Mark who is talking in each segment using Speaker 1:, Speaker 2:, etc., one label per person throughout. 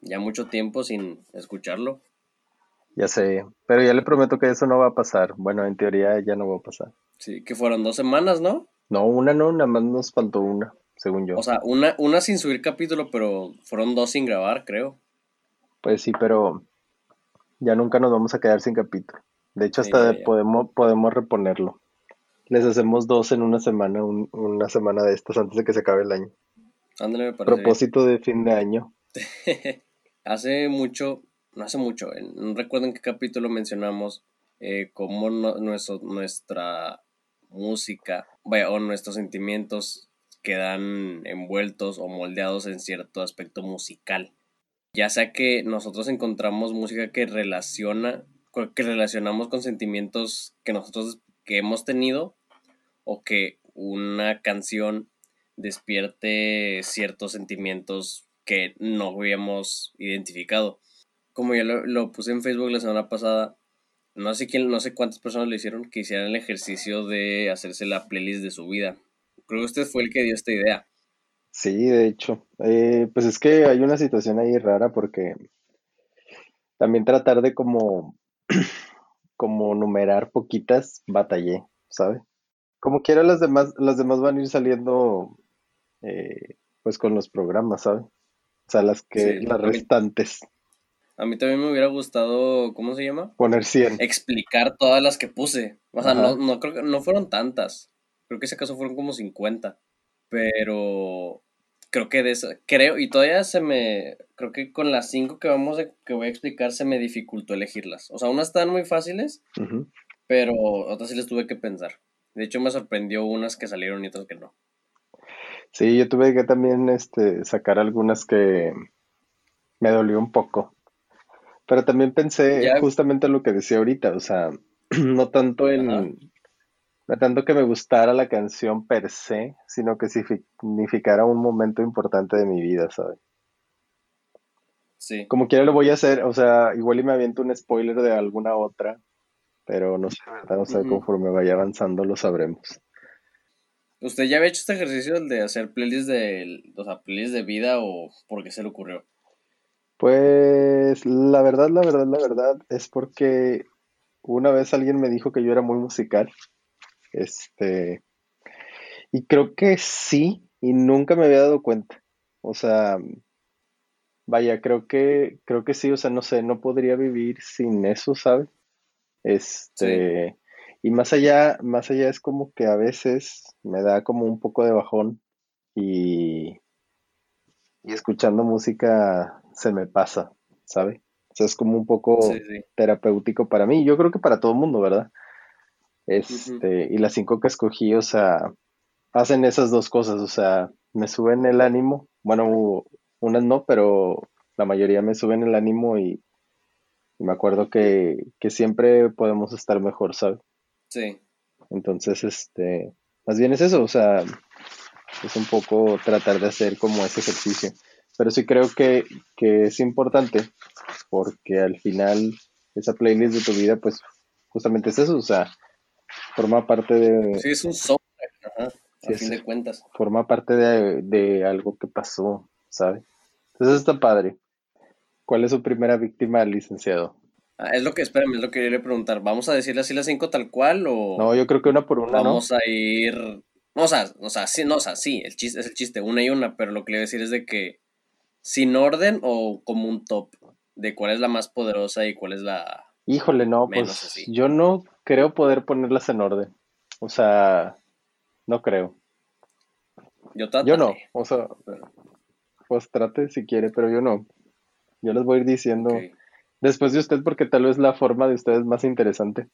Speaker 1: ya mucho tiempo sin escucharlo.
Speaker 2: Ya sé, pero ya le prometo que eso no va a pasar. Bueno, en teoría ya no va a pasar.
Speaker 1: Sí, que fueron dos semanas, ¿no?
Speaker 2: No, una no, nada más nos faltó una, según yo.
Speaker 1: O sea, una, una sin subir capítulo, pero fueron dos sin grabar, creo.
Speaker 2: Pues sí, pero ya nunca nos vamos a quedar sin capítulo. De hecho, hasta podemos podemos reponerlo. Les hacemos dos en una semana, una semana de estas antes de que se acabe el año.
Speaker 1: Ándale, me
Speaker 2: parece Propósito de fin de año.
Speaker 1: hace mucho, no hace mucho, no recuerdo en qué capítulo mencionamos eh, cómo nuestro, nuestra música, vaya, o nuestros sentimientos quedan envueltos o moldeados en cierto aspecto musical. Ya sea que nosotros encontramos música que relaciona, que relacionamos con sentimientos que nosotros que hemos tenido o que una canción despierte ciertos sentimientos que no habíamos identificado. Como ya lo, puse en Facebook la semana pasada, no sé quién, no sé cuántas personas lo hicieron que hicieran el ejercicio de hacerse la playlist de su vida. Creo que usted fue el que dio esta idea.
Speaker 2: Sí, de hecho. Eh, pues es que hay una situación ahí rara porque también tratar de como, como numerar poquitas, batallé, ¿sabe? Como quiera las demás, las demás van a ir saliendo eh, pues con los programas, ¿sabe? O sea, las que, las restantes.
Speaker 1: A mí también me hubiera gustado, ¿cómo se llama?
Speaker 2: Poner 100.
Speaker 1: Explicar todas las que puse. O sea, no, no, creo que no fueron tantas. Creo que ese caso fueron como 50. Pero creo que de esa, creo, y todavía se me, creo que con las 5 que vamos a, que voy a explicar se me dificultó elegirlas. O sea, unas están muy fáciles, pero otras sí les tuve que pensar. De hecho, me sorprendió unas que salieron y otras que no.
Speaker 2: Sí, yo tuve que también este, sacar algunas que me dolió un poco. Pero también pensé justamente lo que decía ahorita, o sea, no tanto en, no tanto que me gustara la canción per se, sino que significara un momento importante de mi vida, ¿sabes? Sí. Como quiera lo voy a hacer, o sea, igual y me aviento un spoiler de alguna otra, pero no sé, ¿verdad? O sea, conforme vaya avanzando lo sabremos.
Speaker 1: ¿Usted ya había hecho este ejercicio de hacer playlists de, o sea, playlists de vida o por qué se le ocurrió?
Speaker 2: Pues la verdad, la verdad, la verdad es porque una vez alguien me dijo que yo era muy musical. Este, y creo que sí, y nunca me había dado cuenta. O sea, vaya, creo que, creo que sí, o sea, no sé, no podría vivir sin eso, ¿sabes? Este, y más allá, más allá es como que a veces me da como un poco de bajón y, y escuchando música se me pasa, ¿sabe? O sea, es como un poco terapéutico para mí. Yo creo que para todo el mundo, ¿verdad? Este, y las cinco que escogí, o sea, hacen esas dos cosas, o sea, me suben el ánimo. Bueno, unas no, pero la mayoría me suben el ánimo y, y me acuerdo que, que siempre podemos estar mejor, ¿sabes? Sí. Entonces, este, más bien es eso, o sea, es un poco tratar de hacer como ese ejercicio. Pero sí creo que, que es importante porque al final esa playlist de tu vida, pues justamente es eso, o sea, forma parte de...
Speaker 1: Sí, es un software, ajá, a fin de cuentas.
Speaker 2: Forma parte de, de algo que pasó, ¿sabes? Entonces está padre. ¿Cuál es su primera víctima, licenciado?
Speaker 1: Ah, es lo que, espérame, es lo que quería preguntar. ¿Vamos a decirle así las cinco tal cual o...?
Speaker 2: No, yo creo que una por una,
Speaker 1: Vamos a ir... o sea, o sea, sí, no, o sea, sí, el chiste es el chiste, una y una, pero lo que le voy a decir es de que sin orden o como un top de cuál es la más poderosa y cuál es la...
Speaker 2: Híjole, no, pues yo no creo poder ponerlas en orden. O sea, no creo. Yo, yo no, o sea, pues trate si quiere, pero yo no. Yo les voy a ir diciendo... Después de usted, porque tal vez la forma de usted es más interesante.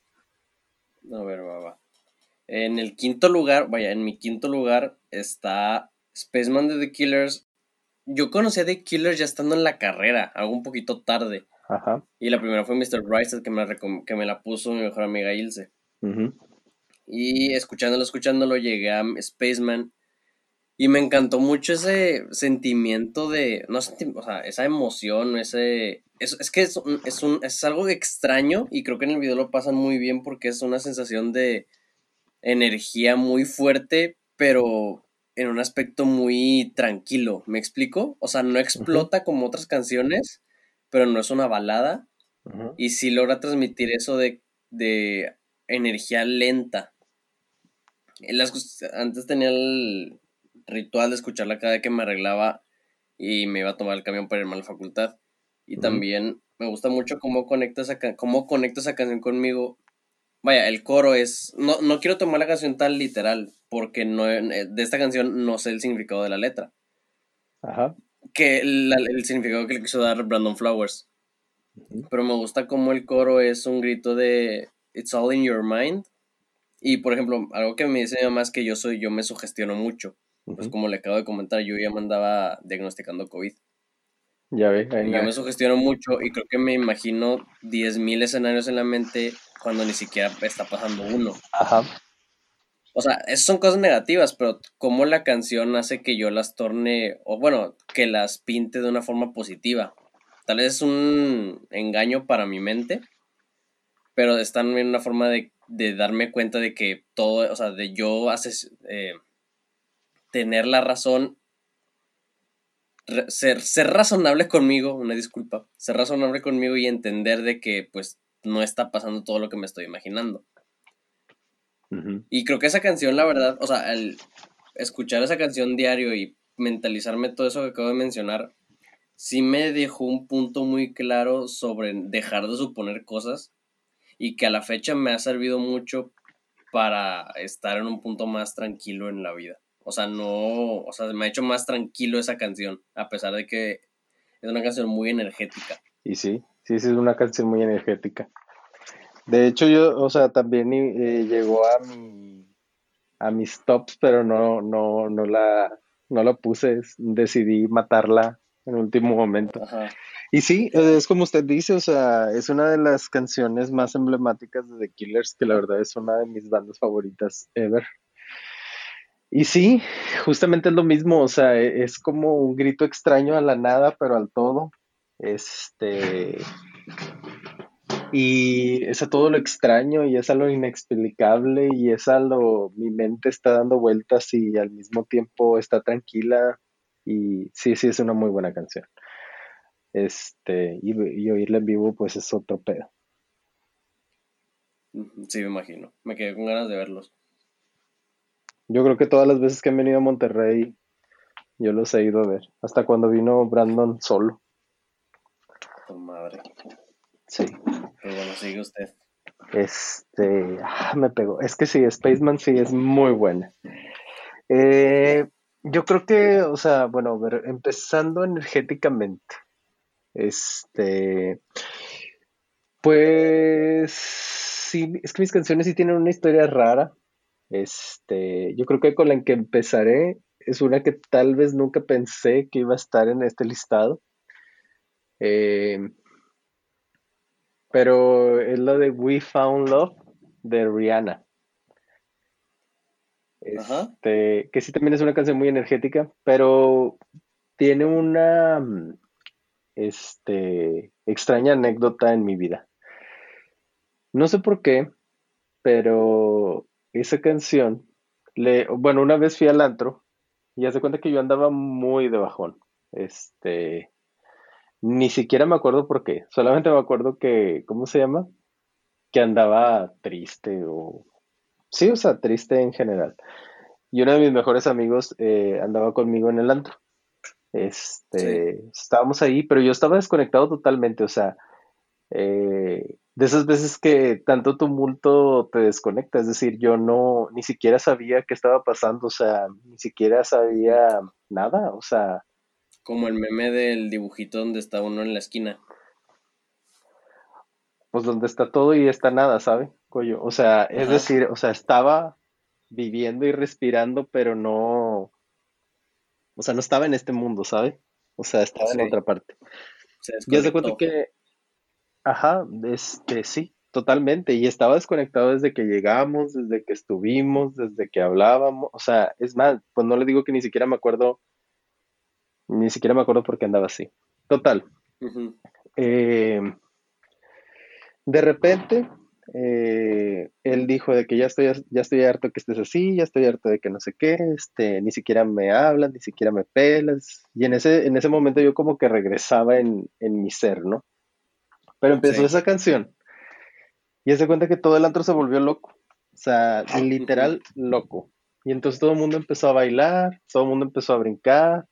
Speaker 1: A ver, va, va. En el quinto lugar, vaya, en mi quinto lugar está Spaceman de The Killers. Yo conocí a The Killers ya estando en la carrera, algo un poquito tarde. Ajá. Y la primera fue Mr. Bryce, que me, que me la puso mi mejor amiga Ilse. Y escuchándolo, escuchándolo, llegué a Spaceman. Y me encantó mucho ese sentimiento de, no o sea, esa emoción, ese, es, es que es, es, un, es algo extraño y creo que en el video lo pasan muy bien porque es una sensación de energía muy fuerte, pero en un aspecto muy tranquilo, ¿me explico? O sea, no explota como otras canciones, pero no es una balada. Y sí logra transmitir eso de, de energía lenta. antes tenía el ritual de escucharla cada vez que me arreglaba y me iba a tomar el camión para irme a la facultad. Y también me gusta mucho cómo conecta, esa, cómo conecta esa canción conmigo. Vaya, el coro es... No, no quiero tomar la canción tan literal, porque no, eh, de esta canción no sé el significado de la letra. Ajá. Que el significado que le quiso dar Brandon Flowers. Pero me gusta cómo el coro es un grito de It's all in your mind. Y por ejemplo, algo que me dice mi mamá es que yo soy, yo me sugestiono mucho. Pues como le acabo de comentar, yo ya me andaba diagnosticando COVID. Ya ve, ahí Yo me sugestiono mucho y creo que me imagino 10.000 escenarios en la mente cuando ni siquiera está pasando uno. Ajá. O sea, esas son cosas negativas, pero cómo la canción hace que yo las torne, o bueno, que las pinte de una forma positiva. Tal vez es un engaño para mi mente, pero está en una forma de, darme cuenta de que todo, o sea, de yo haces, eh, tener la razón, ser, ser razonable conmigo, una disculpa, ser razonable conmigo y entender de que pues no está pasando todo lo que me estoy imaginando. Y creo que esa canción, la verdad, o sea, al escuchar esa canción diario y mentalizarme todo eso que acabo de mencionar, sí me dejó un punto muy claro sobre dejar de suponer cosas y que a la fecha me ha servido mucho para estar en un punto más tranquilo en la vida. O sea, no, o sea, me ha hecho más tranquilo esa canción, a pesar de que es una canción muy energética.
Speaker 2: Y sí, sí, sí, es una canción muy energética. De hecho, yo, o sea, también eh, llegó a mi, a mis tops, pero no, no, no la, no la puse, decidí matarla en último momento. Y sí, es como usted dice, o sea, es una de las canciones más emblemáticas de The Killers, que la verdad es una de mis bandas favoritas ever. Y sí, justamente es lo mismo, o sea, e, es como un grito extraño a la nada, pero al todo. Este. Y es a todo lo extraño y es a lo inexplicable y es a lo. Mi mente está dando vueltas y al mismo tiempo está tranquila y sí, sí, es una muy buena canción. Este, y, y oírla en vivo, pues es otro pedo.
Speaker 1: Sí, me imagino. Me quedé con ganas de verlos.
Speaker 2: Yo creo que todas las veces que han venido a Monterrey, yo los he ido a ver. Hasta cuando vino Brandon solo.
Speaker 1: Tu madre. Sí. Pero bueno, sigue usted.
Speaker 2: Este, ah, me pegó. Es que sí, Spaceman sí es muy buena. Eh, yo creo que, o sea, bueno, ver, empezando energéticamente, este, pues sí, es que mis canciones sí tienen una historia rara. Este, yo creo que con la que empezaré es una que tal vez nunca pensé que iba a estar en este listado. Eh, pero es la de We Found Love de Rihanna. Este, que sí también es una canción muy energética, pero tiene una mm, este, extraña anécdota en mi vida. No sé por qué, pero esa canción, le, bueno, una vez fui al antro y hace cuenta que yo andaba muy de bajón. Este, ni siquiera me acuerdo por qué, solamente me acuerdo que, ¿cómo se llama? Que andaba triste o Sí, o sea, triste en general. Y uno de mis mejores amigos eh, andaba conmigo en el antro. Este, estábamos ahí, pero yo estaba desconectado totalmente, o sea, eh, de esas veces que tanto tumulto te desconecta, es decir, yo no, ni siquiera sabía qué estaba pasando, o sea, ni siquiera sabía nada, o sea.
Speaker 1: Como el meme del dibujito donde está uno en la esquina.
Speaker 2: Pues donde está todo y está nada, ¿sabe? O sea, es decir, o sea, estaba viviendo y respirando, pero no, o sea, no estaba en este mundo, ¿sabe? O sea, estaba en otra parte. Ya se cuenta que, ajá, este, sí, totalmente. Y estaba desconectado desde que llegamos, desde que estuvimos, desde que hablábamos. O sea, es más, pues no le digo que ni siquiera me acuerdo, ni siquiera me acuerdo por qué andaba así. Total. Eh, de repente, eh, él dijo de que ya estoy, ya estoy harto que estés así, ya estoy harto de que no sé qué, este, ni siquiera me hablan, ni siquiera me pelas. Y en ese, en ese momento yo como que regresaba en, mi ser, ¿no? Pero empezó esa canción. Y se cuenta que todo el antro se volvió loco. O sea, literal loco. Y entonces todo el mundo empezó a bailar, todo el mundo empezó a brincar.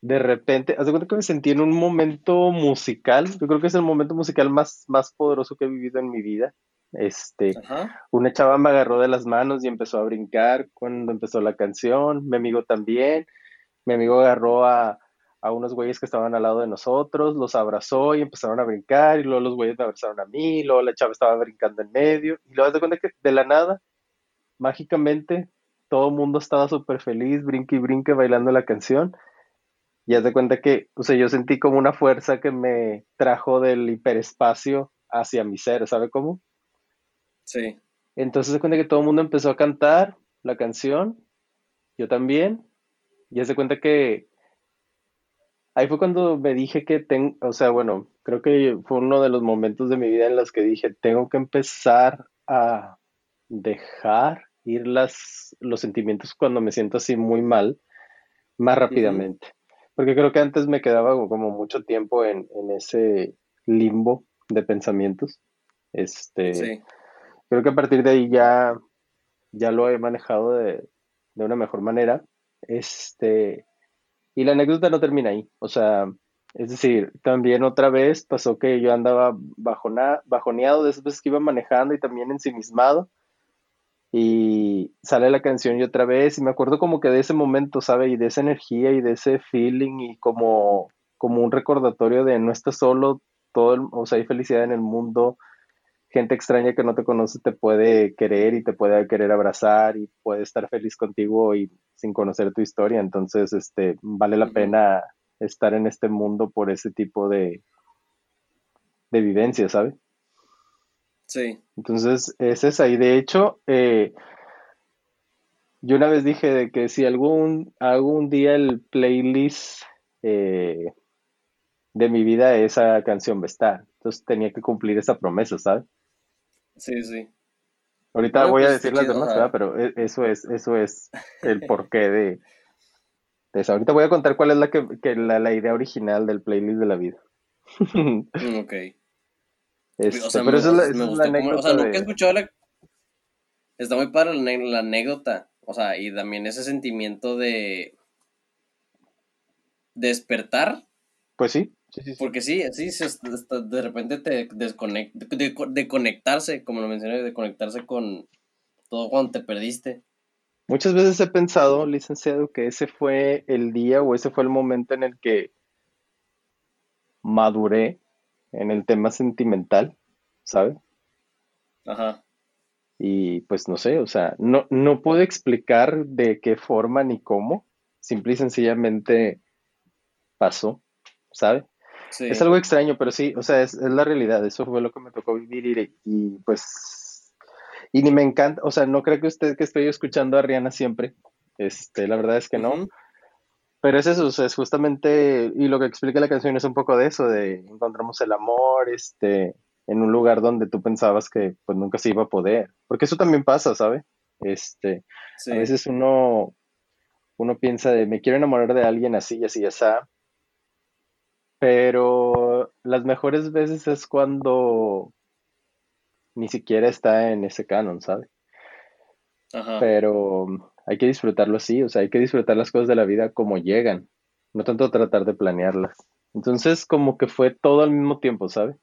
Speaker 2: De repente, haz de cuenta que me sentí en un momento musical. Yo creo que es el momento musical más, más poderoso que he vivido en mi vida. Este, una chava me agarró de las manos y empezó a brincar cuando empezó la canción. Mi amigo también. Mi amigo agarró a, a unos güeyes que estaban al lado de nosotros, los abrazó y empezaron a brincar. Y luego los güeyes me abrazaron a mí. Y luego la chava estaba brincando en medio. Y luego de cuenta que de la nada, mágicamente, todo el mundo estaba súper feliz, brinque y brinque bailando la canción. Y haz de cuenta que, o sea, yo sentí como una fuerza que me trajo del hiperespacio hacia mi ser, ¿sabe cómo? Sí. Entonces se cuenta que todo el mundo empezó a cantar la canción, yo también, y de cuenta que ahí fue cuando me dije que tengo, o sea, bueno, creo que fue uno de los momentos de mi vida en los que dije, tengo que empezar a dejar ir las, los sentimientos cuando me siento así muy mal, más rápidamente. Porque creo que antes me quedaba como mucho tiempo en, ese limbo de pensamientos. Este, Creo que a partir de ahí ya, ya lo he manejado de, una mejor manera. Este, y la anécdota no termina ahí. O sea, es decir, también otra vez pasó que yo andaba bajona, bajoneado de esas veces que iba manejando y también ensimismado y sale la canción y otra vez y me acuerdo como que de ese momento, ¿sabe? Y de esa energía y de ese feeling y como, como un recordatorio de no estás solo, todo, o sea, hay felicidad en el mundo, gente extraña que no te conoce te puede querer y te puede querer abrazar y puede estar feliz contigo y sin conocer tu historia, entonces este vale la pena estar en este mundo por ese tipo de de vivencia, ¿sabes? Sí. Entonces, es esa. Y de hecho, eh, yo una vez dije de que si algún, algún día el playlist eh, de mi vida, esa canción va a estar. Entonces tenía que cumplir esa promesa, ¿sabes?
Speaker 1: Sí, sí.
Speaker 2: Ahorita voy a pues, decir las demás, pero e, eso es, eso es el porqué de, eso. Ahorita voy a contar cuál es la, que, la, la idea original del playlist de la vida. ok.
Speaker 1: Este, pero eso es la, o sea, nunca he escuchado la... Está muy padre la, anécdota. O sea, y también ese sentimiento de... Despertar.
Speaker 2: Pues sí.
Speaker 1: Porque sí, sí, de repente te desconecta, de, conectarse, como lo mencioné, de conectarse con todo cuando te perdiste.
Speaker 2: Muchas veces he pensado, licenciado, que ese fue el día o ese fue el momento en el que maduré en el tema sentimental, ¿sabes? Ajá. Y pues no sé, o sea, no, no puedo explicar de qué forma ni cómo, simple y sencillamente pasó, ¿sabes? Es algo extraño, pero sí, o sea, es, la realidad, eso fue lo que me tocó vivir y, pues, y ni me encanta, o sea, no creo que usted que estoy escuchando a Rihanna siempre, este, la verdad es que no, pero es eso, es justamente, y lo que explica la canción es un poco de eso, de encontramos el amor, este, en un lugar donde tú pensabas que pues nunca se iba a poder, porque eso también pasa, ¿sabe? Este, a veces uno, uno piensa de, me quiero enamorar de alguien así así así, pero las mejores veces es cuando ni siquiera está en ese canon, ¿sabe? Ajá. Pero hay que disfrutarlo así, o sea, hay que disfrutar las cosas de la vida como llegan, no tanto tratar de planearlas. Entonces, como que fue todo al mismo tiempo, ¿sabe?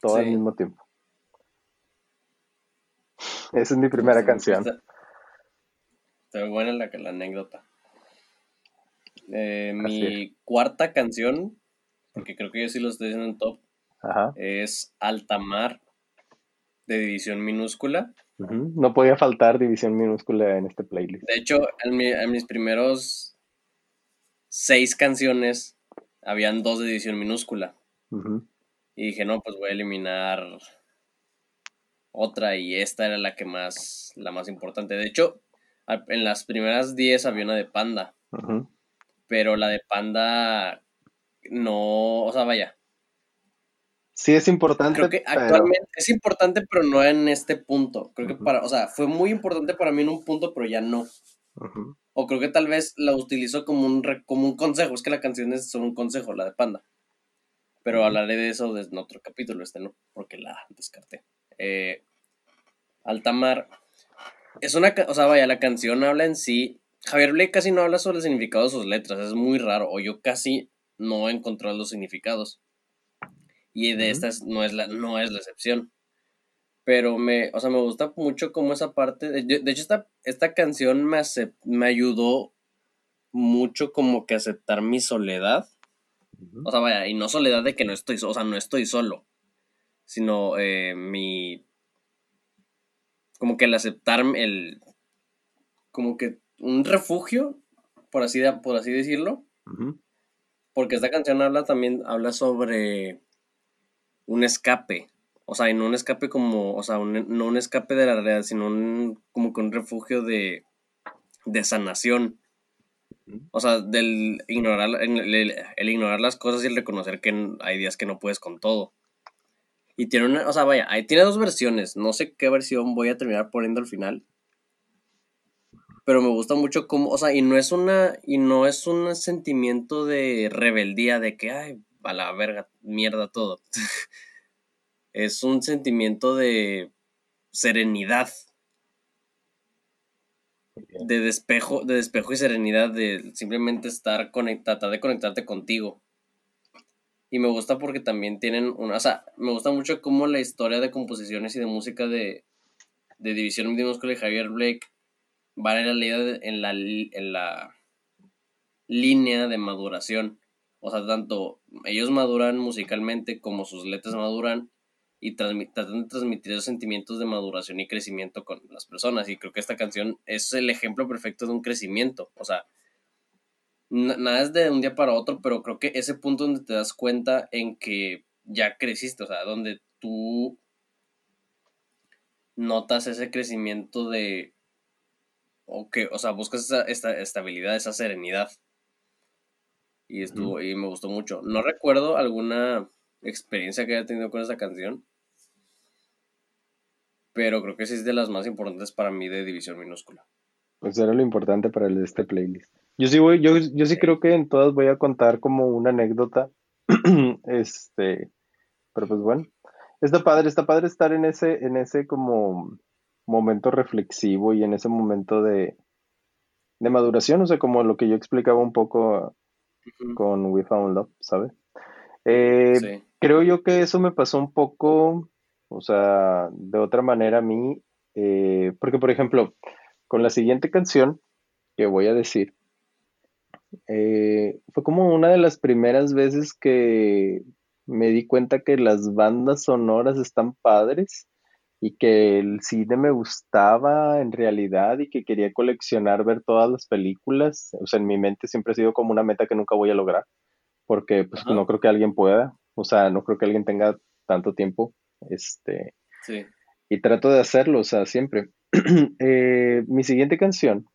Speaker 2: Todo al mismo tiempo. Esa es mi primera canción.
Speaker 1: Está, buena la, la anécdota. Eh, mi cuarta canción, porque creo que yo sí lo estoy diciendo en top, es Altamar de División Minúscula.
Speaker 2: No podía faltar división minúscula en este playlist.
Speaker 1: De hecho, en, mis primeros seis canciones habían dos de división minúscula. Y dije, no, pues voy a eliminar otra y esta era la que más, la más importante. De hecho, en las primeras diez había una de Panda. Pero la de Panda no, o sea, vaya.
Speaker 2: sí es importante.
Speaker 1: Creo que actualmente es importante, pero no en este punto. Creo que para, o sea, fue muy importante para mí en un punto, pero ya no. O creo que tal vez la utilizo como un, como un consejo. Es que la canción es solo un consejo, la de Panda. Pero hablaré de eso en otro capítulo, este no, porque la descarté. Eh, Altamar. Es una, o sea, vaya, la canción habla en sí. Javier Blake casi no habla sobre el significado de sus letras, es muy raro, o yo casi no he encontrado los significados. Y de estas no es la, no es la excepción. Pero me, o sea, me gusta mucho como esa parte. De, de hecho, esta, esta canción me, me ayudó mucho como que aceptar mi soledad. O sea, vaya, y no soledad de que no estoy, o sea, no estoy solo, sino eh, mi, como que el aceptar el, como que un refugio, por así, por así decirlo, porque esta canción habla también, habla sobre un escape, o sea, y no un escape como, o sea, no un escape de la realidad, sino un, como que un refugio de, de sanación. O sea, del ignorar, el, ignorar las cosas y el reconocer que hay días que no puedes con todo. Y tiene una, o sea, vaya, ahí tiene dos versiones. No sé qué versión voy a terminar poniendo al final. Pero me gusta mucho cómo, o sea, y no es una, y no es un sentimiento de rebeldía de que, ay, a la verga, mierda todo. es un sentimiento de serenidad de despejo, de despejo y serenidad, de simplemente estar conectado, tratar de conectarte contigo. Y me gusta porque también tienen una, o sea, me gusta mucho cómo la historia de composiciones y de música de, de División Minúscula y Javier Blake van en la, en la, en la línea de maduración. O sea, tanto ellos maduran musicalmente como sus letras maduran y tratan de transmitir esos sentimientos de maduración y crecimiento con las personas. Y creo que esta canción es el ejemplo perfecto de un crecimiento. O sea, nada es de un día para otro, pero creo que ese punto donde te das cuenta en que ya creciste, o sea, donde tú notas ese crecimiento de, o que, o sea, buscas esa, esta estabilidad, esa serenidad. Y estuvo, y me gustó mucho. No recuerdo alguna experiencia que haya tenido con esa canción, pero creo que sí es de las más importantes para mí de División Minúscula.
Speaker 2: Pues era lo importante para el, este playlist. Yo sí voy, yo, yo sí creo que en todas voy a contar como una anécdota. este, pero pues bueno. Está padre, está padre estar en ese, en ese como momento reflexivo y en ese momento de, de maduración, o sea, como lo que yo explicaba un poco con We Found Love, ¿sabes? Eh, creo yo que eso me pasó un poco o sea, de otra manera a mí, eh, porque por ejemplo, con la siguiente canción que voy a decir, eh, fue como una de las primeras veces que me di cuenta que las bandas sonoras están padres y que el cine me gustaba en realidad y que quería coleccionar ver todas las películas. O sea, en mi mente siempre ha sido como una meta que nunca voy a lograr, porque pues no creo que alguien pueda, o sea, no creo que alguien tenga tanto tiempo este, Y trato de hacerlo, o sea, siempre. Eh, mi siguiente canción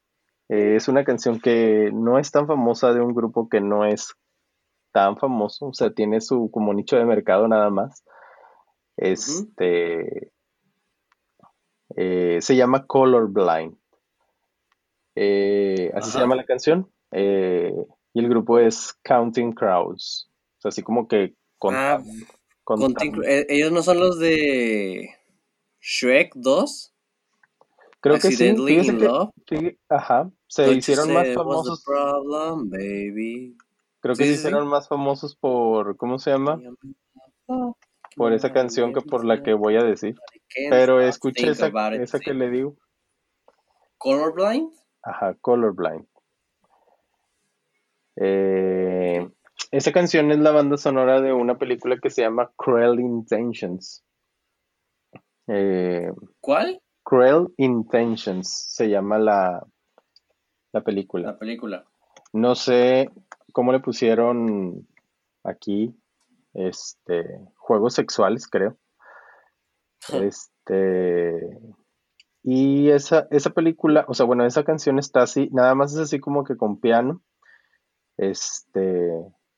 Speaker 2: eh, es una canción que no es tan famosa de un grupo que no es tan famoso, o sea, tiene su como nicho de mercado nada más. Este eh, se llama Colorblind. así se llama la canción. y el grupo es Counting. O sea, así como que
Speaker 1: ah, eh, ellos no son los de Shrek 2.
Speaker 2: Creo que sí. ajá. Se hicieron más famosos. Creo que se hicieron más famosos por. ¿Cómo se llama? Por esa canción que por la que voy a decir. Pero escuché esa, esa que le digo.
Speaker 1: ¿Colorblind?
Speaker 2: Ajá, Colorblind. Eh, esa canción es la banda sonora de una película que se llama Cruel Intentions.
Speaker 1: Eh, ¿Cuál?
Speaker 2: Cruel Intentions se llama la, la película.
Speaker 1: La película.
Speaker 2: No sé cómo le pusieron aquí este juegos sexuales, creo. este y esa, esa película, o sea, bueno, esa canción está así, nada más es así como que con piano. Este,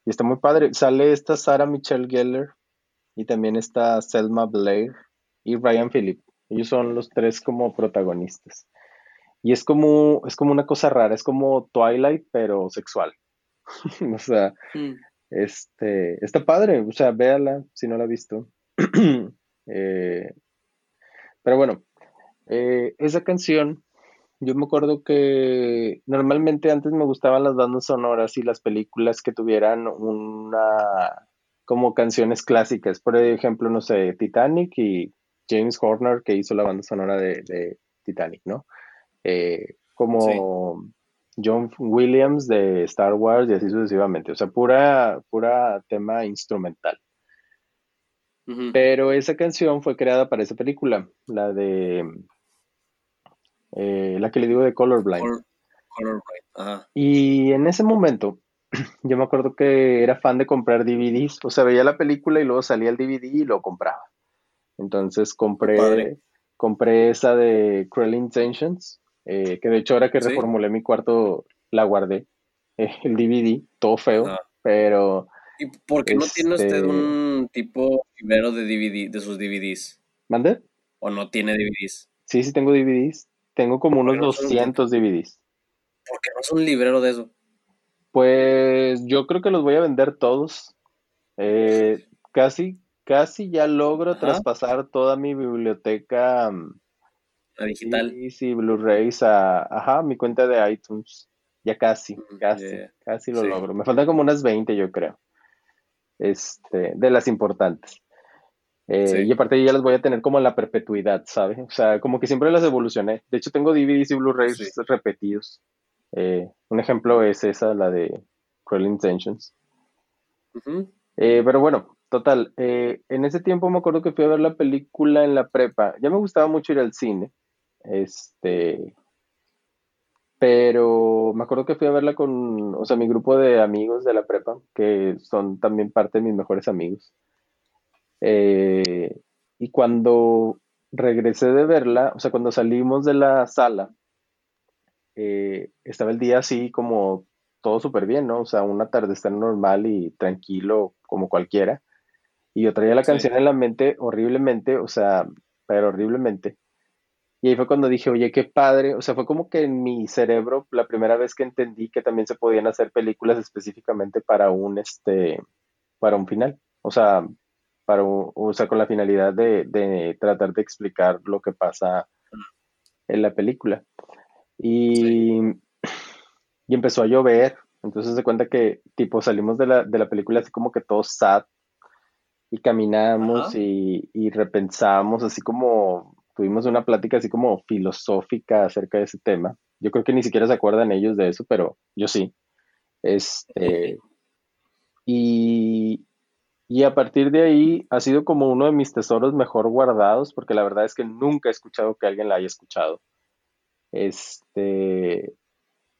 Speaker 2: y está muy padre. Sale esta Sarah Michelle Gellar y también está Selma Blair y Ryan Phillip. Ellos son los tres como protagonistas. Y es como, es como una cosa rara, es como Twilight, pero sexual. o sea, mm. Este, está padre, o sea, véala si no la ha visto. Eh, pero bueno, eh, esa canción, yo me acuerdo que normalmente antes me gustaban las bandas sonoras y las películas que tuvieran una, como canciones clásicas. Por ejemplo, no sé, Titanic y James Horner que hizo la banda sonora de, Titanic, ¿no? Eh, como John Williams de Star Wars y así sucesivamente. O sea, pura, pura tema instrumental. Pero esa canción fue creada para esa película, la de eh, la que le digo de Colorblind. Colorblind, Y en ese momento, yo me acuerdo que era fan de comprar DVDs, o sea, veía la película y luego salía el DVD y lo compraba. Entonces compré, compré esa de Cruel Intentions, eh, que de hecho ahora que reformulé mi cuarto la guardé, eh, el DVD, todo feo, pero...
Speaker 1: ¿Y por qué no tiene usted este un tipo primero de DVD, de sus DVDs?
Speaker 2: ¿Mande?
Speaker 1: ¿O no tiene DVDs?
Speaker 2: Sí, sí tengo DVDs. Tengo como unos 200 DVDs.
Speaker 1: ¿Por qué no es un librero de eso?
Speaker 2: Pues yo creo que los voy a vender todos. Eh, casi, casi ya logro traspasar toda mi biblioteca.
Speaker 1: A digital.
Speaker 2: Sí, sí, Blu-rays a, ajá, mi cuenta de iTunes. Ya casi, mm, casi, casi lo logro. Me faltan como unas 20, yo creo. Este, de las importantes. Eh, y aparte ya las voy a tener como en la perpetuidad, ¿sabes? O sea, como que siempre las evolucioné. De hecho, tengo DVDs y Blu-rays repetidos. Eh, un ejemplo es esa, la de Cruel Intentions. Eh, pero bueno, Total, eh, en ese tiempo me acuerdo que fui a ver la película en la prepa. Ya me gustaba mucho ir al cine. Este. Pero me acuerdo que fui a verla con, o sea, mi grupo de amigos de la prepa, que son también parte de mis mejores amigos. Eh, y cuando regresé de verla, o sea, cuando salimos de la sala, eh, estaba el día así como todo súper bien, ¿no? O sea, un atardecer normal y tranquilo como cualquiera. Y yo traía la canción en la mente horriblemente, o sea, pero horriblemente. Y ahí fue cuando dije, oye, qué padre. O sea, fue como que en mi cerebro la primera vez que entendí que también se podían hacer películas específicamente para un, este, para un final. O sea, para, o sea, con la finalidad de, de tratar de explicar lo que pasa en la película. Y, y empezó a llover. Entonces se cuenta que, tipo, salimos de la, de la película así como que todo sad, y caminamos y, y, repensamos, así como tuvimos una plática así como filosófica acerca de ese tema. Yo creo que ni siquiera se acuerdan ellos de eso, pero yo sí. Este, y, y a partir de ahí ha sido como uno de mis tesoros mejor guardados, porque la verdad es que nunca he escuchado que alguien la haya escuchado. Este,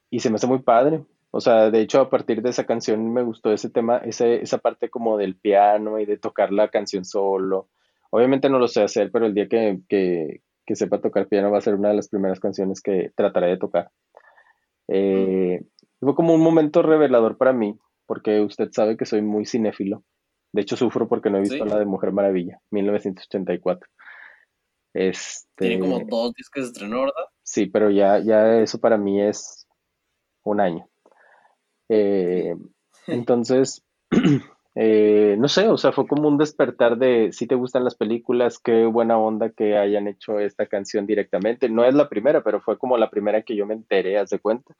Speaker 2: y se me hace muy padre. O sea, de hecho, a partir de esa canción me gustó ese tema, ese, esa parte como del piano y de tocar la canción solo. Obviamente no lo sé hacer, pero el día que, que, que sepa tocar piano va a ser una de las primeras canciones que trataré de tocar. Eh, fue como un momento revelador para mí, porque usted sabe que soy muy cinéfilo. De hecho, sufro porque no he visto la de Mujer Maravilla, 1984. Este,
Speaker 1: Tiene como dos discos de estreno, ¿verdad?
Speaker 2: Sí, pero ya, ya eso para mí es un año. Eh, entonces, eh, no sé, o sea, fue como un despertar de si te gustan las películas, qué buena onda que hayan hecho esta canción directamente. No es la primera, pero fue como la primera que yo me enteré, haz de cuenta.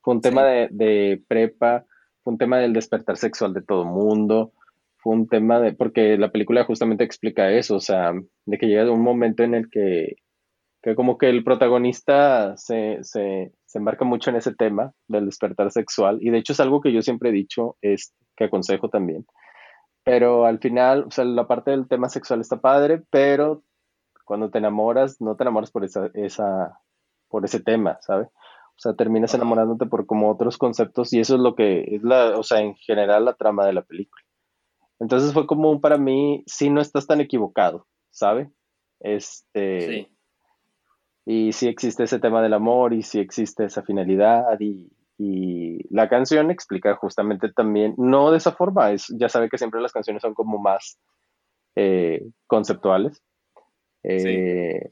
Speaker 2: Fue un tema de, prepa, fue un tema del despertar sexual de todo mundo, fue un tema de, porque la película justamente explica eso, o sea, de que llega un momento en el que, que como que el protagonista se, se, se embarca mucho en ese tema del despertar sexual y de hecho es algo que yo siempre he dicho, es que aconsejo también. Pero al final, o sea, la parte del tema sexual está padre, pero cuando te enamoras, no te enamoras por esa, esa por ese tema, ¿sabes? O sea, terminas enamorándote por como otros conceptos y eso es lo que es la, o sea, en general la trama de la película. Entonces fue como para mí, si no estás tan equivocado, ¿sabe? Este, sí y sí existe ese tema del amor y sí existe esa finalidad y, la canción explica justamente también, no de esa forma, es, ya sabe que siempre las canciones son como más eh, conceptuales. Eh,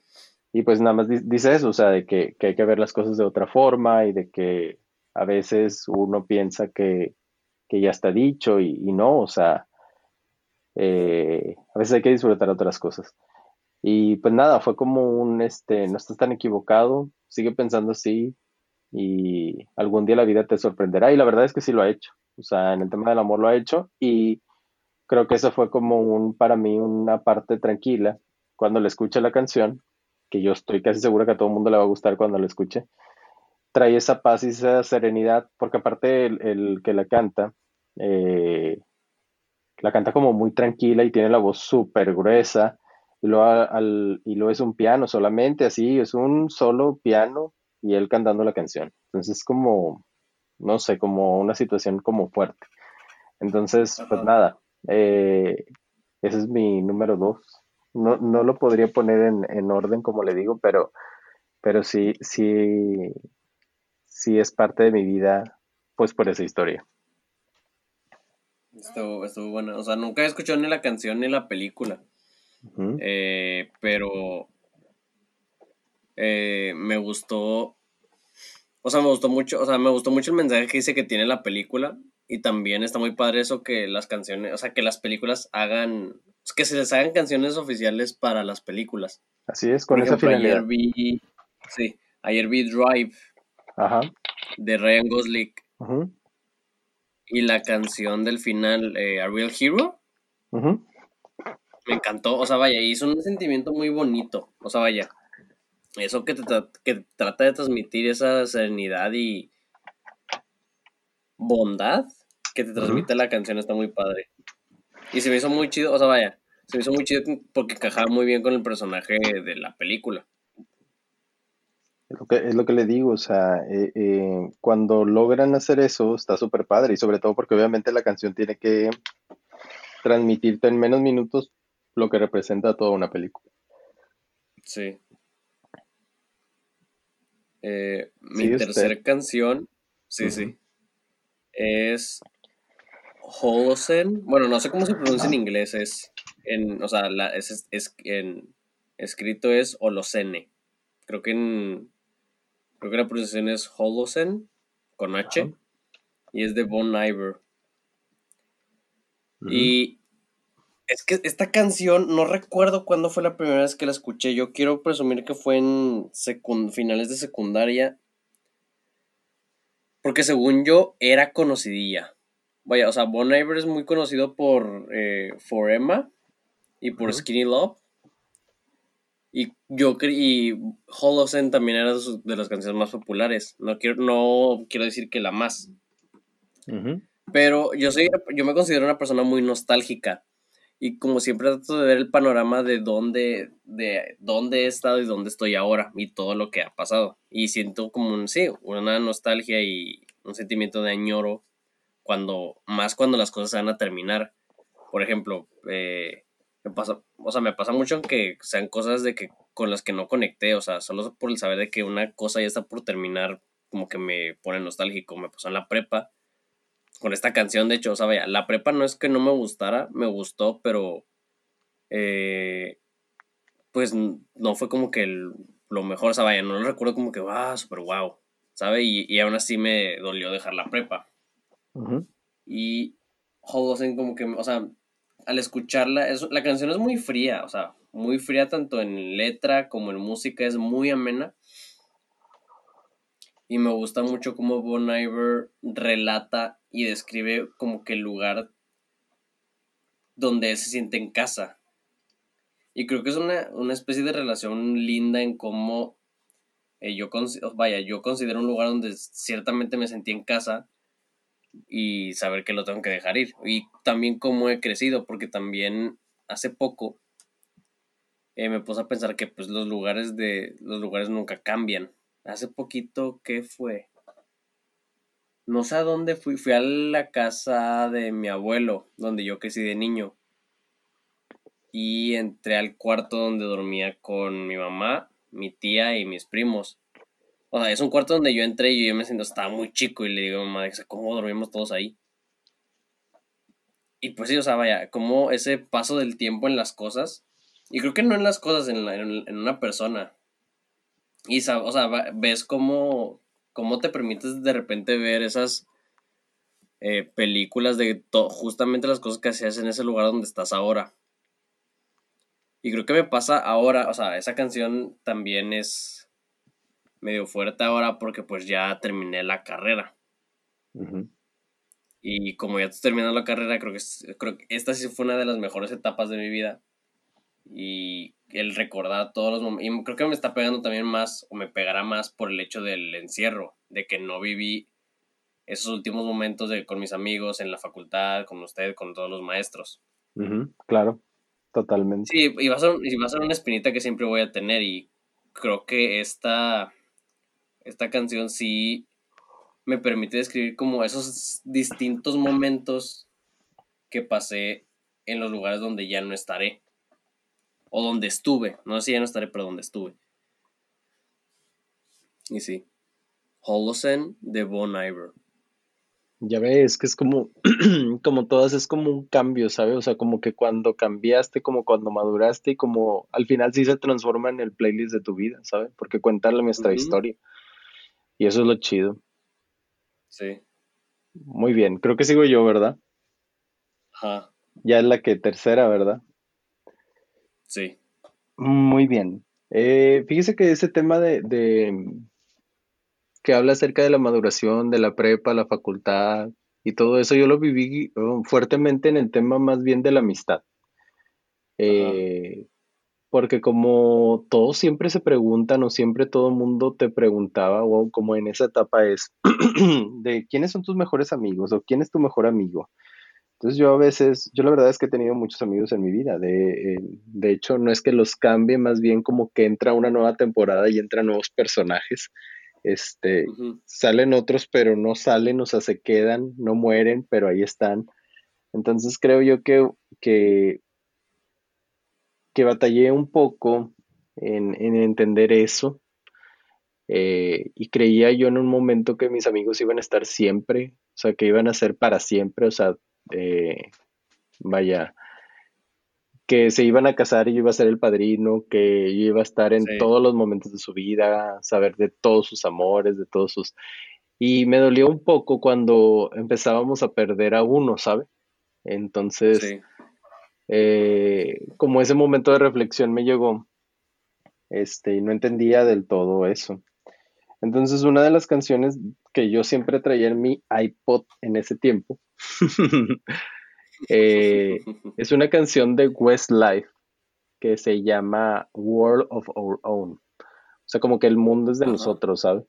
Speaker 2: y pues nada más dice eso, o sea, de que, hay que ver las cosas de otra forma y de que a veces uno piensa que, ya está dicho y, no, o sea, eh, a veces hay que disfrutar otras cosas. Y pues nada, fue como un, este, no estás tan equivocado, sigue pensando así y algún día la vida te sorprenderá. Y la verdad es que sí lo ha hecho, o sea, en el tema del amor lo ha hecho y creo que eso fue como un, para mí, una parte tranquila cuando le escuché la canción que yo estoy casi seguro que a todo el mundo le va a gustar cuando lo escuche, trae esa paz y esa serenidad, porque aparte el, que la canta, eh, la canta como muy tranquila y tiene la voz súper gruesa, y lo, al, y lo es un piano solamente, así, es un solo piano y él cantando la canción. Entonces es como, no sé, como una situación como fuerte. Entonces, pues nada, eh, ese es mi número dos no, no lo podría poner en, orden como le digo, pero, pero sí, sí, sí es parte de mi vida, pues por esa historia.
Speaker 1: Estuvo, estuvo bueno. O sea, nunca he escuchado ni la canción ni la película. Eh, pero eh, me gustó. O sea, me gustó mucho. O sea, me gustó mucho el mensaje que dice que tiene la película. Y también está muy padre eso que las canciones, o sea, que las películas hagan que se les hagan canciones oficiales para las películas.
Speaker 2: Así es, con esa finalidad.
Speaker 1: Ayer vi, sí, ayer vi Drive de Ryan Gosling. Y la canción del final, eh, A Real Hero. Me encantó, o sea, vaya, hizo un sentimiento muy bonito. O sea, vaya, eso que, te que trata de transmitir esa serenidad y bondad que te transmite la canción está muy padre. Y se me hizo muy chido, o sea, vaya, se me hizo muy chido porque encajaba muy bien con el personaje de la película.
Speaker 2: Es lo que, es lo que le digo, o sea, eh, eh, cuando logran hacer eso está súper padre y sobre todo porque obviamente la canción tiene que transmitirte en menos minutos lo que representa toda una película.
Speaker 1: Sí. Eh, mi tercera canción, sí, sí, es Holocene. Bueno, no sé cómo se pronuncia en inglés, es en, o sea, la, es, es, en escrito es Holocene. Creo que en creo que la pronunciación es Holocene con H y es de Bon Iver. Y es que esta canción no recuerdo cuándo fue la primera vez que la escuché. Yo quiero presumir que fue en finales de secundaria. Porque según yo era conocidilla. Vaya, o sea, Bon Iver es muy conocido por eh, For Emma y por Skinny Love. Y yo y Holocene también era de las canciones más populares. No quiero, no quiero decir que la más. Pero yo soy, yo me considero una persona muy nostálgica. Y como siempre trato de ver el panorama de dónde, de dónde he estado y dónde estoy ahora y todo lo que ha pasado. Y siento como sí, una nostalgia y un sentimiento de añoro cuando, más cuando las cosas se van a terminar. Por ejemplo, eh, me pasa, o sea, me pasa mucho que sean cosas de que con las que no conecté, o sea, solo por el saber de que una cosa ya está por terminar, como que me pone nostálgico, me pasó en la prepa, con esta canción, de hecho, o sea, vaya, la prepa no es que no me gustara, me gustó, pero, eh, pues no fue como que lo mejor, o sea, vaya, no lo recuerdo como que, ah, súper wow, ¿sabe? Y, y aún así me dolió dejar la prepa. Y Holosen como que, o sea, al escucharla, la canción es muy fría, o sea, muy fría tanto en letra como en música, es muy amena. Y me gusta mucho cómo Bon Iver relata y describe como que el lugar donde él se siente en casa. Y creo que es una, especie de relación linda en cómo eh, yo, vaya, yo considero un lugar donde ciertamente me sentí en casa y saber que lo tengo que dejar ir. Y también cómo he crecido, porque también hace poco eh, me puse a pensar que pues los lugares de los lugares nunca cambian. Hace poquito, ¿qué fue? No sé a dónde fui, fui a la casa de mi abuelo, donde yo crecí de niño. Y entré al cuarto donde dormía con mi mamá, mi tía y mis primos. O sea, es un cuarto donde yo entré y yo me siento, estaba muy chico y le digo mamá, ¿cómo dormimos todos ahí? y pues sí, o sea, vaya, como ese paso del tiempo en las cosas, y creo que no en las cosas, en, en, una persona. Y, o sea, ves cómo, cómo te permites de repente ver esas eh, películas de justamente las cosas que hacías en ese lugar donde estás ahora. Y creo que me pasa ahora, o sea, esa canción también es medio fuerte ahora porque pues ya terminé la carrera. Y como ya terminando la carrera, creo que, creo que esta sí fue una de las mejores etapas de mi vida. Y el recordar todos los momentos. Y creo que me está pegando también más, o me pegará más por el hecho del encierro, de que no viví esos últimos momentos de, con mis amigos en la facultad, con usted, con todos los maestros.
Speaker 2: claro, totalmente.
Speaker 1: Sí, y va, a ser, y va a ser una espinita que siempre voy a tener. Y creo que esta, esta canción sí me permite describir como esos distintos momentos que pasé en los lugares donde ya no estaré. O donde estuve. No sé si ya no estaré, pero donde estuve. Y sí. Holocene de Bon Iver.
Speaker 2: Ya ves, que es como, como todas, es como un cambio, ¿sabes? O sea, como que cuando cambiaste, como cuando maduraste y como al final sí se transforma en el playlist de tu vida, ¿sabes? Porque cuenta nuestra historia. Y eso es lo chido. Sí. Muy bien, creo que sigo yo, ¿verdad? Ajá. Ya es la que tercera, ¿verdad? Sí. Muy bien. Eh, fíjese que ese tema de, que habla acerca de la maduración, de la prepa, la facultad y todo eso, yo lo viví oh, fuertemente en el tema más bien de la amistad. Eh, porque como todos siempre se preguntan o siempre todo el mundo te preguntaba, o como en esa etapa es, de quiénes son tus mejores amigos o quién es tu mejor amigo. Entonces yo a veces, yo la verdad es que he tenido muchos amigos en mi vida. De, eh, de hecho, no es que los cambie, más bien como que entra una nueva temporada y entran nuevos personajes. Este, salen otros, pero no salen, o sea, se quedan, no mueren, pero ahí están. Entonces creo yo que, que que batallé un poco en, entender eso. Eh, y creía yo en un momento que mis amigos iban a estar siempre, o sea, que iban a ser para siempre, o sea, eh, vaya, que se iban a casar y yo iba a ser el padrino, que yo iba a estar en todos los momentos de su vida, saber de todos sus amores, de todos sus... Y me dolió un poco cuando empezábamos a perder a uno, ¿sabe? Entonces, eh, como ese momento de reflexión me llegó, este, y no entendía del todo eso. Entonces, una de las canciones que yo siempre traía en mi iPod en ese tiempo eh, es una canción de Westlife que se llama World of Our Own. O sea, como que el mundo es de nosotros, ¿sabes?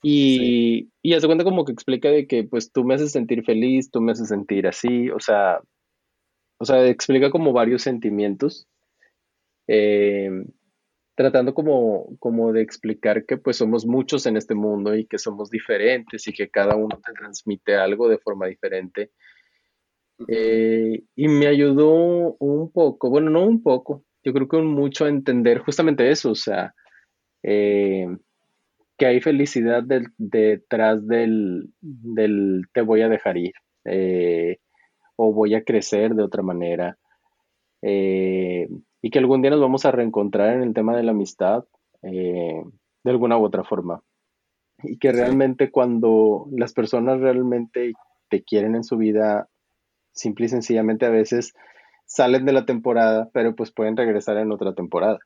Speaker 2: Y, y hace cuenta como que explica de que pues tú me haces sentir feliz, tú me haces sentir así, o sea, o sea, explica como varios sentimientos, eh, tratando como, como de explicar que pues somos muchos en este mundo y que somos diferentes y que cada uno te transmite algo de forma diferente. Eh, y me ayudó un poco, bueno, no un poco, yo creo que mucho a entender justamente eso, o sea, eh, que hay felicidad detrás del, del, te voy a dejar ir o voy a crecer de otra manera. Eh, y que algún día nos vamos a reencontrar en el tema de la amistad eh, de alguna u otra forma. Y que realmente cuando las personas realmente te quieren en su vida, simple y sencillamente a veces salen de la temporada, pero pues pueden regresar en otra temporada.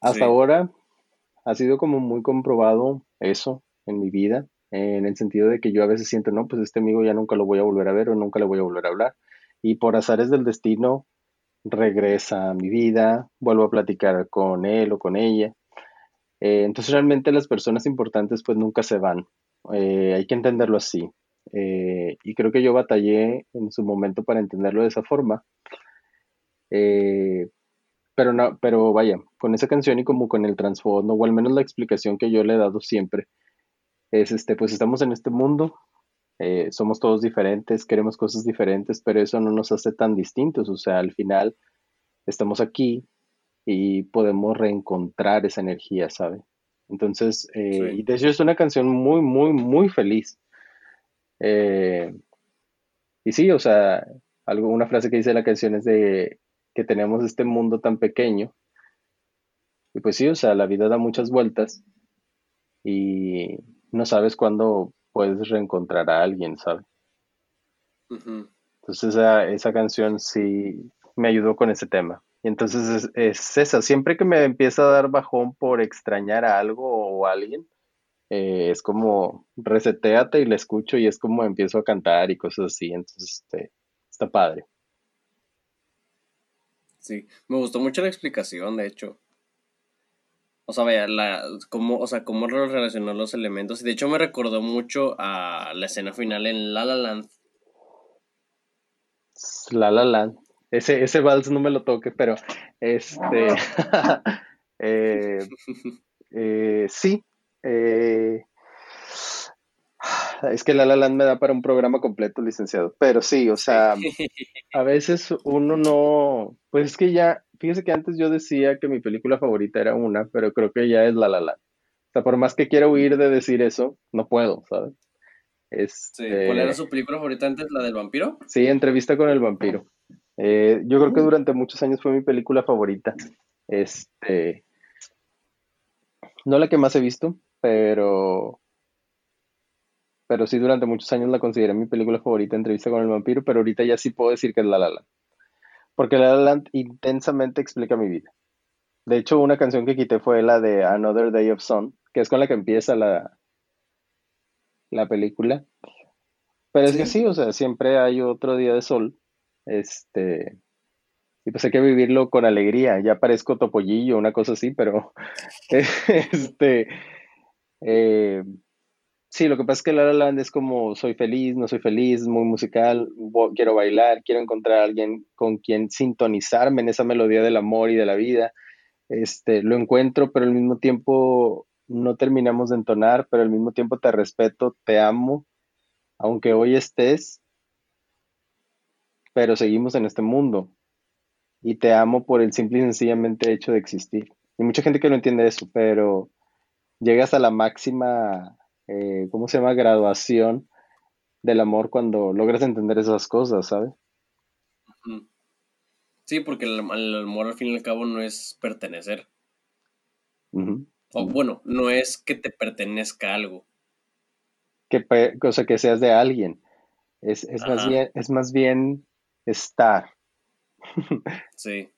Speaker 2: Hasta ahora ha sido como muy comprobado eso en mi vida en el sentido de que yo a veces siento, no, pues este amigo ya nunca lo voy a volver a ver o nunca le voy a volver a hablar. Y por azares del destino, regresa a mi vida, vuelvo a platicar con él o con ella. Eh, entonces realmente las personas importantes pues nunca se van. Eh, hay que entenderlo así. Eh, y creo que yo batallé en su momento para entenderlo de esa forma. pero no, pero vaya, con esa canción y como con el trasfondo, o al menos la explicación que yo le he dado siempre, es este, pues estamos en este mundo, eh, somos todos diferentes, queremos cosas diferentes, pero eso no nos hace tan distintos, o sea, al final estamos aquí y podemos reencontrar esa energía, ¿sabe? Entonces, eh, y de hecho es una canción muy, muy, muy feliz. Eh, y sí, o sea, algo, una frase que dice la canción es de que tenemos este mundo tan pequeño. Y pues sí, o sea, la vida da muchas vueltas y no sabes cuándo puedes reencontrar a alguien, ¿sabes? Entonces esa, esa, canción sí me ayudó con ese tema. Y entonces es, es, esa, siempre que me empieza a dar bajón por extrañar a algo o a alguien, eh, es como reseteate y la escucho y es como empiezo a cantar y cosas así. Entonces este, está padre.
Speaker 1: Sí, me gustó mucho la explicación, de hecho. O sea, vaya, la, cómo, o sea, cómo relacionó los elementos. Y de hecho me recordó mucho a la escena final en La La Land.
Speaker 2: La La Land. Ese, ese vals no me lo toque, pero este. eh, eh, sí. Eh, es que La La Land me da para un programa completo, licenciado. Pero sí, o sea, a veces uno no. Pues es que ya. Fíjese que antes yo decía que mi película favorita era una, pero creo que ya es La La Land. O sea, por más que quiera huir de decir eso, no puedo, ¿sabes?
Speaker 1: Este... ¿Cuál era su película favorita antes, la del vampiro?
Speaker 2: Sí, Entrevista con el vampiro. Eh, yo creo que durante muchos años fue mi película favorita. Este, no la que más he visto, pero, pero sí durante muchos años la consideré mi película favorita, Entrevista con el vampiro, pero ahorita ya sí puedo decir que es La La Land, porque La La Land intensamente explica mi vida. De hecho, una canción que quité fue la de Another Day of Sun, que es con la que empieza la, la película. Pero es que sí, o sea, siempre hay otro día de sol este, y pues hay que vivirlo con alegría. Ya parezco topollillo, una cosa así, pero este, eh, sí, lo que pasa es que La La Land es como soy feliz, no soy feliz, muy musical, quiero bailar, quiero encontrar a alguien con quien sintonizarme en esa melodía del amor y de la vida. Este, lo encuentro, pero al mismo tiempo no terminamos de entonar, pero al mismo tiempo te respeto, te amo, aunque hoy estés pero seguimos en este mundo. Y te amo por el simple y sencillamente hecho de existir. Y mucha gente que no entiende eso, pero llegas a la máxima, eh, ¿cómo se llama? Graduación del amor cuando logras entender esas cosas, ¿sabes?
Speaker 1: Sí, porque el, amor al fin y al cabo no es pertenecer. O bueno, no es que te pertenezca algo.
Speaker 2: Que, o sea, que seas de alguien. Es, más bien, es más bien estar.
Speaker 1: sí.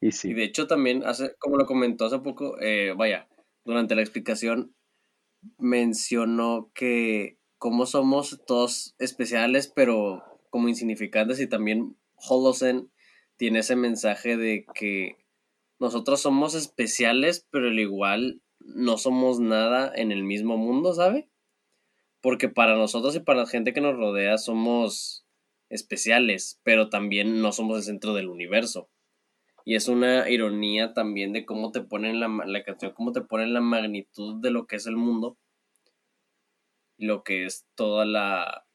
Speaker 2: Y sí.
Speaker 1: Y de hecho también, hace, como lo comentó hace poco, eh, vaya, durante la explicación mencionó que como somos todos especiales, pero como insignificantes, y también Holosen tiene ese mensaje de que nosotros somos especiales, pero al igual no somos nada en el mismo mundo, ¿sabe? porque para nosotros y para la gente que nos rodea somos especiales, pero también no somos el centro del universo. Y es una ironía también de cómo te ponen la, la canción, cómo te ponen la magnitud de lo que es el mundo y lo que es toda la,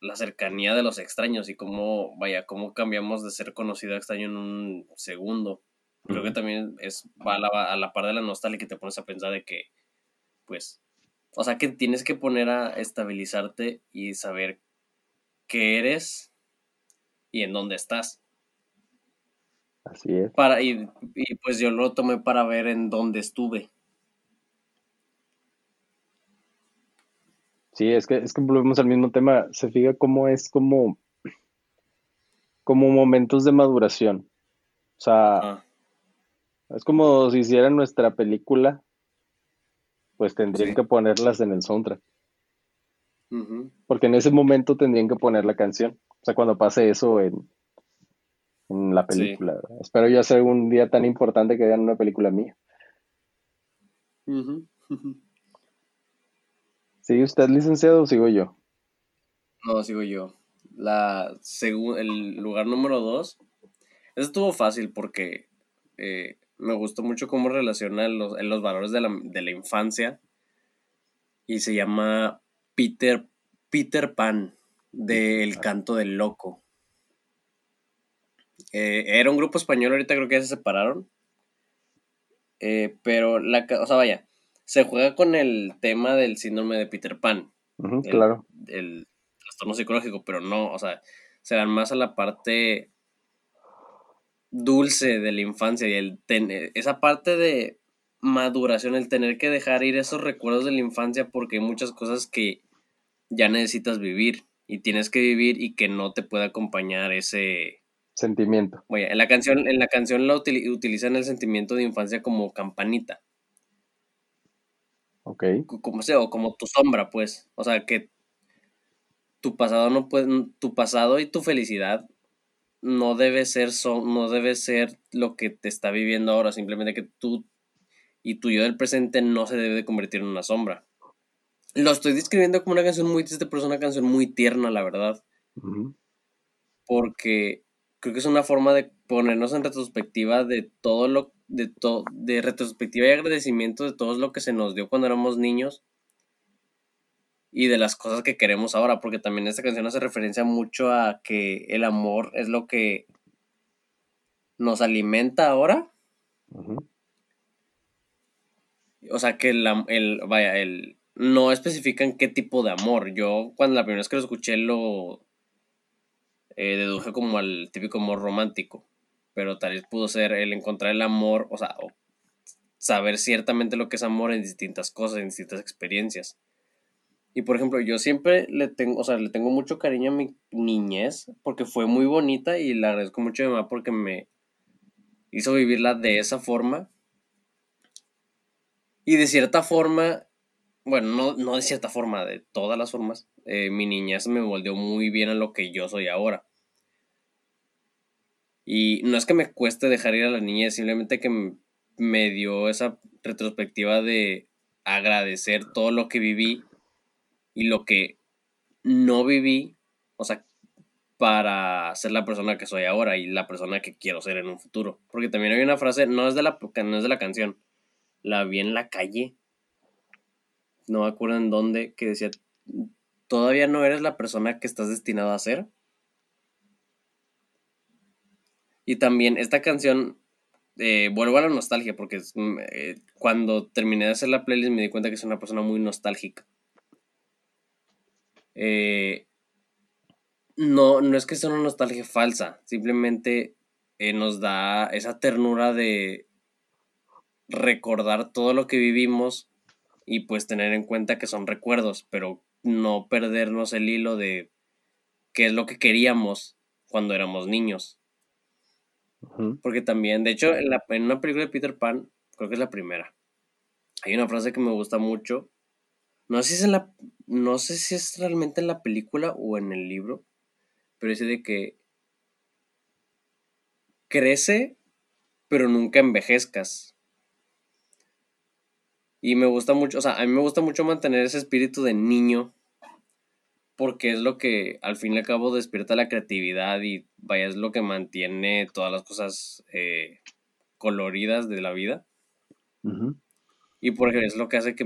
Speaker 1: la cercanía de los extraños y cómo, vaya, cómo cambiamos de ser conocido a extraño en un segundo. Creo que también es, va a la, a la par de la nostalgia que te pones a pensar de que, pues, o sea que tienes que poner a estabilizarte y saber qué eres y en dónde estás.
Speaker 2: Así es.
Speaker 1: Para, y, pues yo lo tomé para ver en dónde estuve.
Speaker 2: Sí, es que, es que volvemos al mismo tema. Se fija cómo es como, como momentos de maduración. O sea, es como si hicieran nuestra película pues tendrían que ponerlas en el soundtrack. Porque en ese momento tendrían que poner la canción. O sea, cuando pase eso en, en la película. Espero yo hacer un día tan importante que vean una película mía. ¿Sigue usted licenciado o sigo yo?
Speaker 1: No, sigo yo. La el lugar número dos. Eso estuvo fácil porque eh, me gustó mucho cómo relaciona los, los valores de la, infancia. Y se llama Peter, Peter Pan, del canto del loco. Eh, era un grupo español, ahorita creo que ya se separaron. Eh, pero la, o sea, vaya, se juega con el tema del síndrome de Peter Pan.
Speaker 2: claro.
Speaker 1: las trastorno psicológico, pero no, o sea, se dan más a la parte dulce de la infancia y el tener, esa parte de maduración, el tener que dejar ir esos recuerdos de la infancia porque hay muchas cosas que ya necesitas vivir y tienes que vivir y que no te puede acompañar ese
Speaker 2: sentimiento.
Speaker 1: Oye, en la canción, en la canción la utilizan el sentimiento de infancia como campanita.
Speaker 2: Ok.
Speaker 1: Como sea, o como tu sombra, pues. O sea, que tu pasado no puede, tu pasado y tu felicidad no debe ser, no debe ser lo que te está viviendo ahora, simplemente que tú y tu yo del presente no se debe de convertir en una sombra. Lo estoy describiendo como una canción muy triste, pero es una canción muy tierna, la verdad. Porque creo que es una forma de ponernos en retrospectiva de todo lo, de todo, de retrospectiva y agradecimiento de todo lo que se nos dio cuando éramos niños y de las cosas que queremos ahora, porque también esta canción hace referencia mucho a que el amor es lo que nos alimenta ahora. O sea, que el, el, vaya, el, no especifican qué tipo de amor. Yo cuando la primera vez que lo escuché lo eh, deduje como al típico amor romántico, pero tal vez pudo ser el encontrar el amor, o sea, saber ciertamente lo que es amor en distintas cosas, en distintas experiencias. Y por ejemplo, yo siempre le tengo, o sea, le tengo mucho cariño a mi niñez porque fue muy bonita y le agradezco mucho a mi mamá porque me hizo vivirla de esa forma. Y de cierta forma, bueno, no, de cierta forma, de todas las formas, eh, mi niñez me volvió muy bien a lo que yo soy ahora. Y no es que me cueste dejar ir a la niñez, simplemente que me dio esa retrospectiva de agradecer todo lo que viví y lo que no viví, o sea, para ser la persona que soy ahora y la persona que quiero ser en un futuro. Porque también hay una frase, no es de la, no es de la canción, la vi en la calle, no me acuerdo en dónde, que decía, todavía no eres la persona que estás destinado a ser. Y también esta canción, eh, vuelvo a la nostalgia, porque mm, eh, cuando terminé de hacer la playlist me di cuenta que es una persona muy nostálgica. Eh, no, no es que sea una nostalgia falsa, simplemente nos da esa ternura de recordar todo lo que vivimos y pues tener en cuenta que son recuerdos, pero no perdernos el hilo de qué es lo que queríamos cuando éramos niños. Porque también, de hecho, en, la, en una película de Peter Pan, creo que es la primera, hay una frase que me gusta mucho no sé si es la. No sé si es realmente en la película o en el libro. Pero dice de que. Crece, pero nunca envejezcas. Y me gusta mucho, o sea, a mí me gusta mucho mantener ese espíritu de niño. Porque es lo que al fin y al cabo despierta la creatividad y vaya, es lo que mantiene todas las cosas eh, coloridas de la vida. Y porque es lo que hace que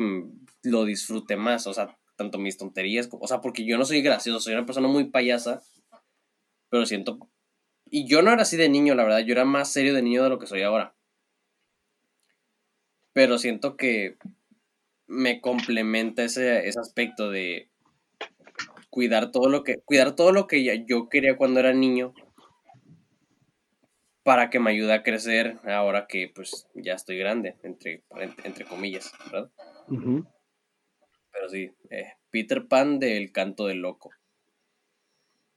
Speaker 1: lo disfrute más, o sea, tanto mis tonterías, o sea, porque yo no soy gracioso, soy una persona muy payasa, pero siento... Y yo no era así de niño, la verdad, yo era más serio de niño de lo que soy ahora. Pero siento que me complementa ese, ese aspecto de cuidar todo lo que cuidar todo lo que yo quería cuando era niño para que me ayude a crecer ahora que pues ya estoy grande, entre, entre, comillas, ¿verdad? Pero sí, eh, Peter Pan del canto del loco.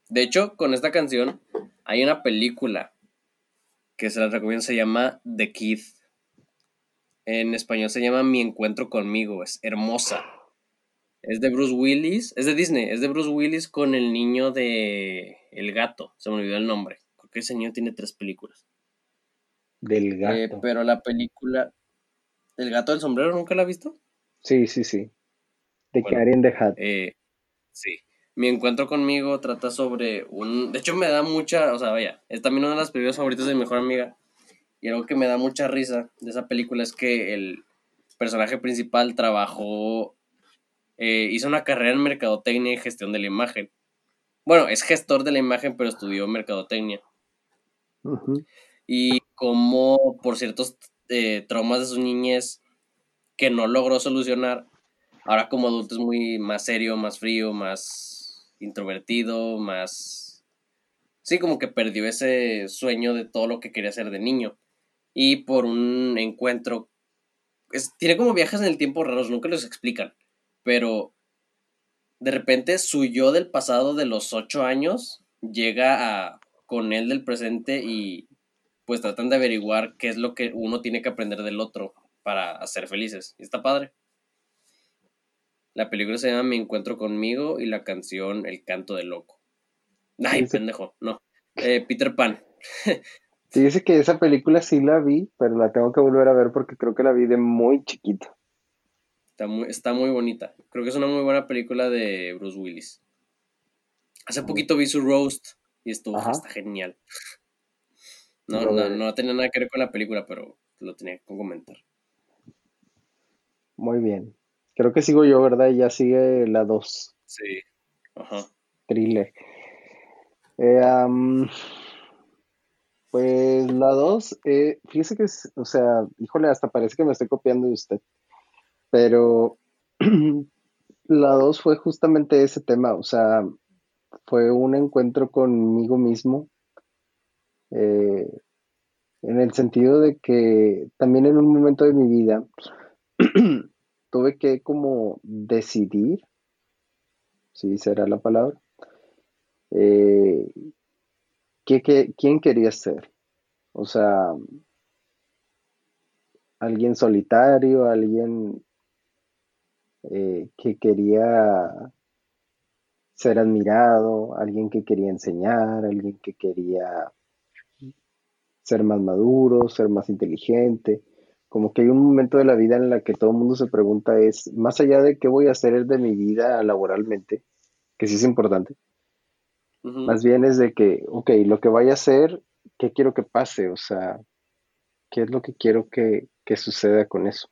Speaker 1: De hecho, con esta canción hay una película que se la recomiendo, se llama The Kid. En español se llama Mi encuentro conmigo, es hermosa. Es de Bruce Willis, es de Disney, es de Bruce Willis con el niño de El gato, se me olvidó el nombre que ese niño tiene tres películas.
Speaker 2: Del eh,
Speaker 1: gato. pero la película. ¿El gato del sombrero nunca la ha visto?
Speaker 2: Sí, sí, sí. De Karen de Hat.
Speaker 1: Eh, sí. Mi encuentro conmigo trata sobre un. De hecho, me da mucha. O sea, vaya, es también una de las películas favoritas de mi mejor amiga. Y algo que me da mucha risa de esa película es que el personaje principal trabajó. Eh, hizo una carrera en mercadotecnia y gestión de la imagen. Bueno, es gestor de la imagen, pero estudió mercadotecnia. Y como por ciertos eh, traumas de su niñez que no logró solucionar, ahora como adulto es muy más serio, más frío, más introvertido, más... Sí, como que perdió ese sueño de todo lo que quería hacer de niño. Y por un encuentro... tiene como viajes en el tiempo raros, nunca los explican. Pero de repente su yo del pasado de los ocho años llega a, con él del presente y pues tratan de averiguar qué es lo que uno tiene que aprender del otro para ser felices. Y está padre. La película se llama Mi encuentro conmigo y la canción El canto del loco. Ay, pendejo, no. Eh, Peter Pan.
Speaker 2: sí, dice que esa película sí la vi, pero la tengo que volver a ver porque creo que la vi de muy chiquito.
Speaker 1: Está muy, está muy bonita. Creo que es una muy buena película de Bruce Willis. Hace poquito vi su roast y estuvo está genial. No, no, no tenía nada que ver con la película, pero lo tenía que comentar.
Speaker 2: Muy bien. Creo que sigo yo, ¿verdad? Y ya sigue la 2.
Speaker 1: Sí. Ajá.
Speaker 2: Thriller. Eh, pues la 2, eh, fíjese que es, o sea, híjole, hasta parece que me estoy copiando de usted. Pero la 2 fue justamente ese tema, o sea, fue un encuentro conmigo mismo. Eh, en el sentido de que también en un momento de mi vida tuve que como decidir, si será la palabra, eh, quién quería ser. O sea, alguien solitario, alguien eh, que quería ser admirado, alguien que quería enseñar, alguien que quería ser más maduro, ser más inteligente. Como que hay un momento de la vida en la que todo el mundo se pregunta es, más allá de qué voy a hacer de mi vida laboralmente, que sí es importante, más bien es de que, ok, lo que vaya a hacer, ¿qué quiero que pase? O sea, ¿qué es lo que quiero que, que suceda con eso?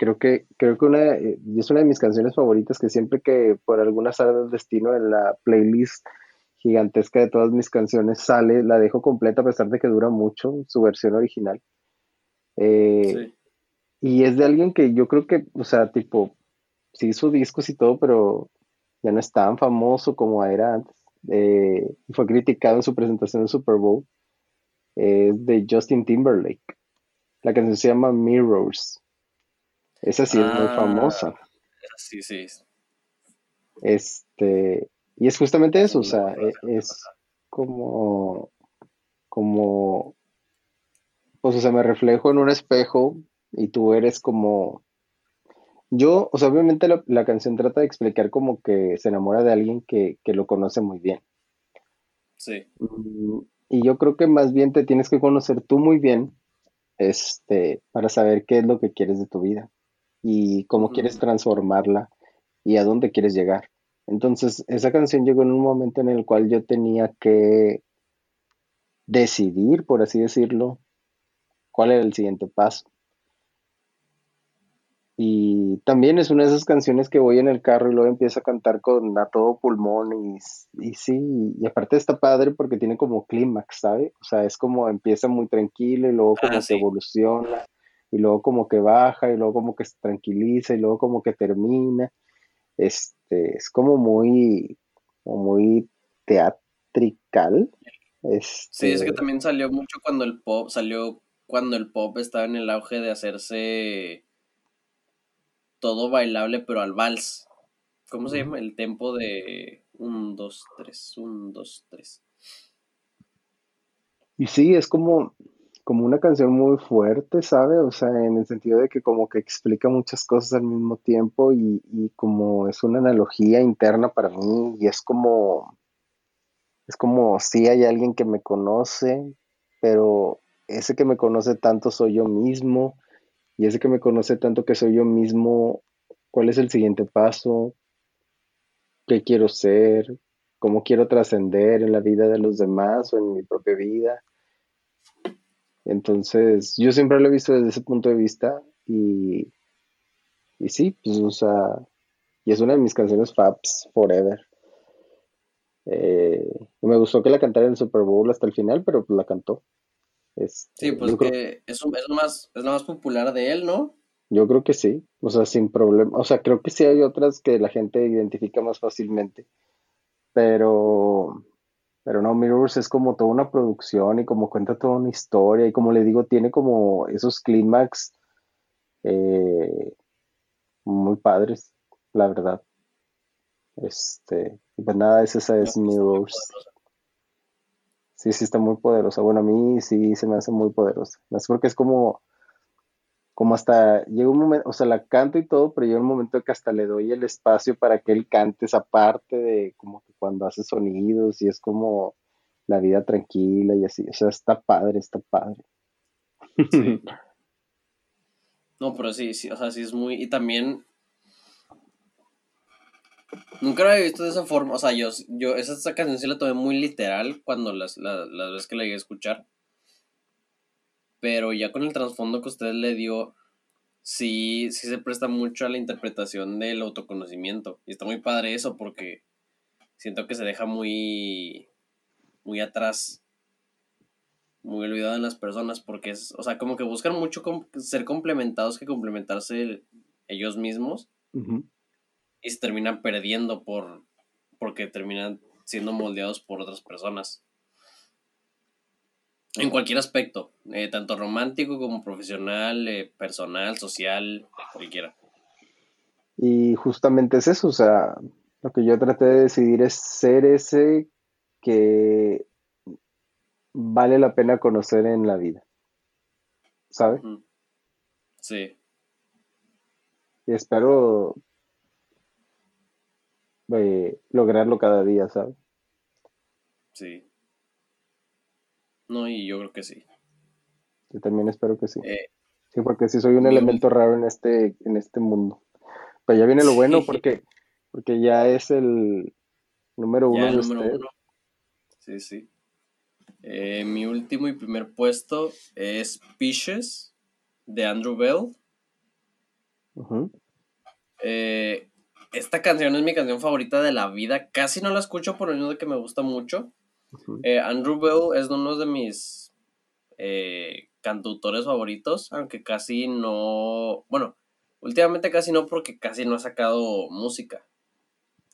Speaker 2: Creo que, creo que una, eh, y es una de mis canciones favoritas que siempre que por alguna sala del destino en la playlist gigantesca de todas mis canciones sale, la dejo completa a pesar de que dura mucho su versión original. Eh, y es de alguien que yo creo que, o sea, tipo, sí hizo discos y todo, pero ya no es tan famoso como era antes. Eh, fue criticado en su presentación en Super Bowl. de Justin Timberlake. La canción se llama Mirrors. Esa sí es muy ah, famosa.
Speaker 1: Sí, sí.
Speaker 2: Este, y es justamente eso, o sea, e, es, como, como, pues, o sea, me reflejo en un espejo y tú eres como, yo, o sea, obviamente la, canción trata de explicar como que se enamora de alguien que, que lo conoce muy bien.
Speaker 1: Sí.
Speaker 2: Mm, y yo creo que más bien te tienes que conocer tú muy bien, este, para saber qué es lo que quieres de tu vida y cómo quieres transformarla y a dónde quieres llegar. Entonces, esa canción llegó en un momento en el cual yo tenía que decidir, por así decirlo, cuál era el siguiente paso. Y también es una de esas canciones que voy en el carro y luego empiezo a cantar con a todo pulmón y, y sí, y aparte está padre porque tiene como clímax, ¿sabe? O sea, es como empieza muy tranquilo y luego como se evoluciona y luego como que baja y luego como que se tranquiliza y luego como que termina. Este, es como muy, muy teatrical.
Speaker 1: Sí, es que este también salió mucho cuando el pop, salió cuando el pop estaba en el auge de hacerse todo bailable pero al vals. ¿Cómo se llama? El tempo de un, dos, tres, un, dos, tres.
Speaker 2: Y sí, es como, como una canción muy fuerte, ¿sabe? O sea, en el sentido de que como que explica muchas cosas al mismo tiempo y, como es una analogía interna para mí y es como, es como si hay alguien que me conoce, pero ese que me conoce tanto soy yo mismo y ese que me conoce tanto que soy yo mismo, ¿cuál es el siguiente paso? ¿Qué quiero ser? ¿Cómo quiero trascender en la vida de los demás o en mi propia vida? Entonces, yo siempre lo he visto desde ese punto de vista y, y sí, pues, o sea, y es una de mis canciones Fabs Forever. Eh, me gustó que la cantara en el Super Bowl hasta el final, pero pues la cantó.
Speaker 1: Este, sí, pues que es, es, lo más, es la más popular de él, ¿no?
Speaker 2: Yo creo que sí, o sea, sin problema. O sea, creo que sí hay otras que la gente identifica más fácilmente. Pero, pero no, Mirrors es como toda una producción y como cuenta toda una historia y como le digo, tiene como esos clímax eh, muy padres, la verdad. Este, pues nada, es esa es Mirrors. Sí, sí está muy poderosa. Bueno, a mí sí se me hace muy poderosa. Más porque es como, como hasta, llega un momento, o sea, la canto y todo, pero llega un momento que hasta le doy el espacio para que él cante esa parte de como que cuando hace sonidos y es como la vida tranquila y así. O sea, está padre, está padre. Sí.
Speaker 1: No, pero sí, sí, o sea, sí es muy. Y también. Nunca lo había visto de esa forma. O sea, yo, yo esa, canción sí la tomé muy literal cuando las, las, las veces que la llegué a escuchar. Pero ya con el trasfondo que usted le dio, sí, sí se presta mucho a la interpretación del autoconocimiento. Y está muy padre eso porque siento que se deja muy, muy atrás muy olvidado en las personas porque es, o sea, como que buscan mucho ser complementados que complementarse ellos mismos y se terminan perdiendo por porque terminan siendo moldeados por otras personas. En cualquier aspecto, eh, tanto romántico como profesional, eh, personal, social, cualquiera.
Speaker 2: Y justamente es eso, o sea, lo que yo traté de decidir es ser ese que vale la pena conocer en la vida. ¿Sabes? Sí. Y espero eh, lograrlo cada día, ¿sabes?
Speaker 1: Sí. No, y yo creo que sí.
Speaker 2: Yo también espero que sí. Eh, sí, porque sí soy un elemento raro en este, en este mundo. Pero ya viene lo bueno porque, porque ya es el número uno de
Speaker 1: número Uno. Sí, sí. Eh, mi último y primer puesto es Peaches de Andrew Bell. Eh, esta canción es mi canción favorita de la vida. Casi no la escucho por el menos de que me gusta mucho. Eh, Andrew Bell es uno de mis cantautores favoritos, aunque casi no. Bueno, últimamente casi no, porque casi no ha sacado música.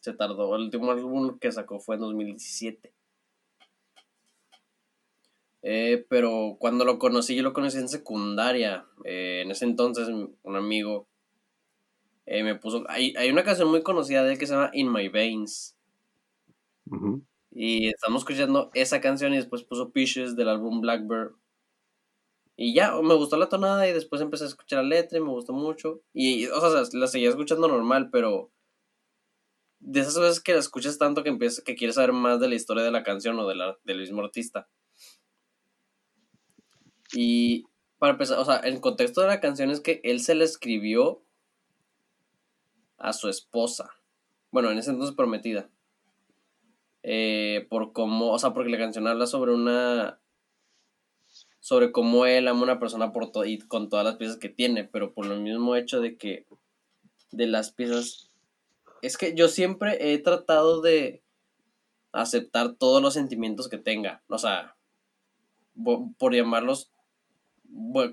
Speaker 1: Se tardó. El último álbum que sacó fue en 2017. Eh, pero cuando lo conocí, yo lo conocí en secundaria. Eh, en ese entonces, un amigo eh, me puso. Hay, hay, una canción muy conocida de él que se llama In My Veins. Y estamos escuchando esa canción y después puso Peaches del álbum Blackbird. Y ya, me gustó la tonada y después empecé a escuchar la letra y me gustó mucho. Y, o sea, la seguía escuchando normal, pero de esas veces que la escuchas tanto que, empiezas, que quieres saber más de la historia de la canción o de la, del mismo artista. Y para empezar, o sea, el contexto de la canción es que él se le escribió a su esposa. Bueno, en ese entonces prometida. Eh, por cómo, o sea, porque la canción habla sobre una. sobre cómo él ama a una persona por todo y con todas las piezas que tiene, pero por el mismo hecho de que. de las piezas. Es que yo siempre he tratado de aceptar todos los sentimientos que tenga. O sea, por llamarlos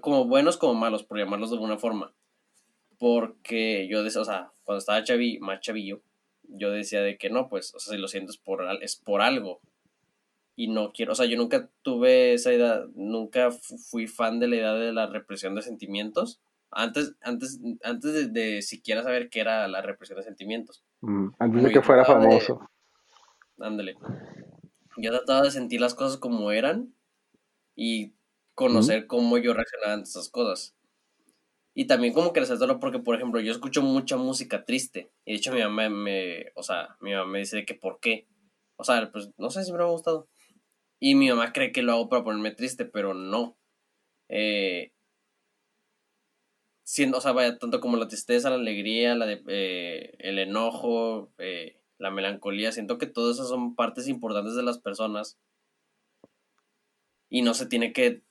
Speaker 1: como buenos como malos, por llamarlos de alguna forma. Porque yo o sea, cuando estaba chavi, más chavillo, yo decía de que no, pues, o sea, si lo siento es por, es por algo. Y no quiero, o sea, yo nunca tuve esa idea, nunca fui fan de la idea de la represión de sentimientos. Antes, antes, antes de, siquiera saber qué era la represión de sentimientos.
Speaker 2: Mm, antes de que fuera famoso.
Speaker 1: ándale. Yo trataba de sentir las cosas como eran y conocer cómo yo reaccionaba ante esas cosas. Y también como que resaltarlo porque, por ejemplo, yo escucho mucha música triste. Y de hecho mi mamá me, o sea, mi mamá me dice que por qué. O sea, pues no sé si me ha gustado. Y mi mamá cree que lo hago para ponerme triste, pero no. Eh, siendo, o sea, vaya, tanto como la tristeza, la alegría, la de, eh, el enojo, eh, la melancolía, siento que todas esas son partes importantes de las personas. Y no se tiene que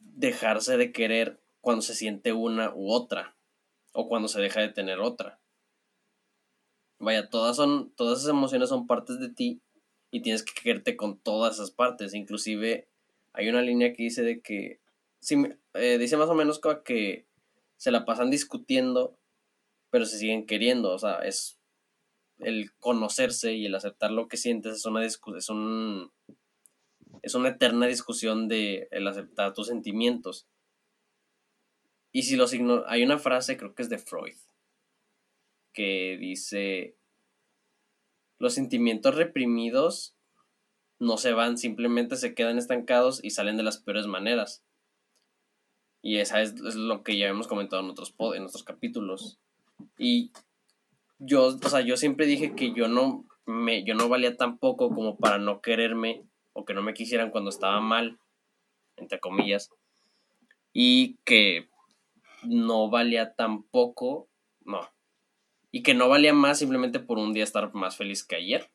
Speaker 1: dejarse de querer cuando se siente una u otra o cuando se deja de tener otra. Vaya, todas son todas esas emociones son partes de ti y tienes que quererte con todas esas partes, inclusive hay una línea que dice de que eh, dice más o menos que se la pasan discutiendo, pero se siguen queriendo, o sea, es el conocerse y el aceptar lo que sientes es una, es un, es una eterna discusión de el aceptar tus sentimientos. Y si los ignoro, hay una frase, creo que es de Freud, que dice, los sentimientos reprimidos no se van, simplemente se quedan estancados y salen de las peores maneras. Y esa es, lo que ya hemos comentado en otros, en otros capítulos. Y yo, o sea, yo siempre dije que yo no, me, yo no valía tan poco como para no quererme o que no me quisieran cuando estaba mal, entre comillas. Y que no valía tan poco, no. Y que no valía más simplemente por un día estar más feliz que ayer.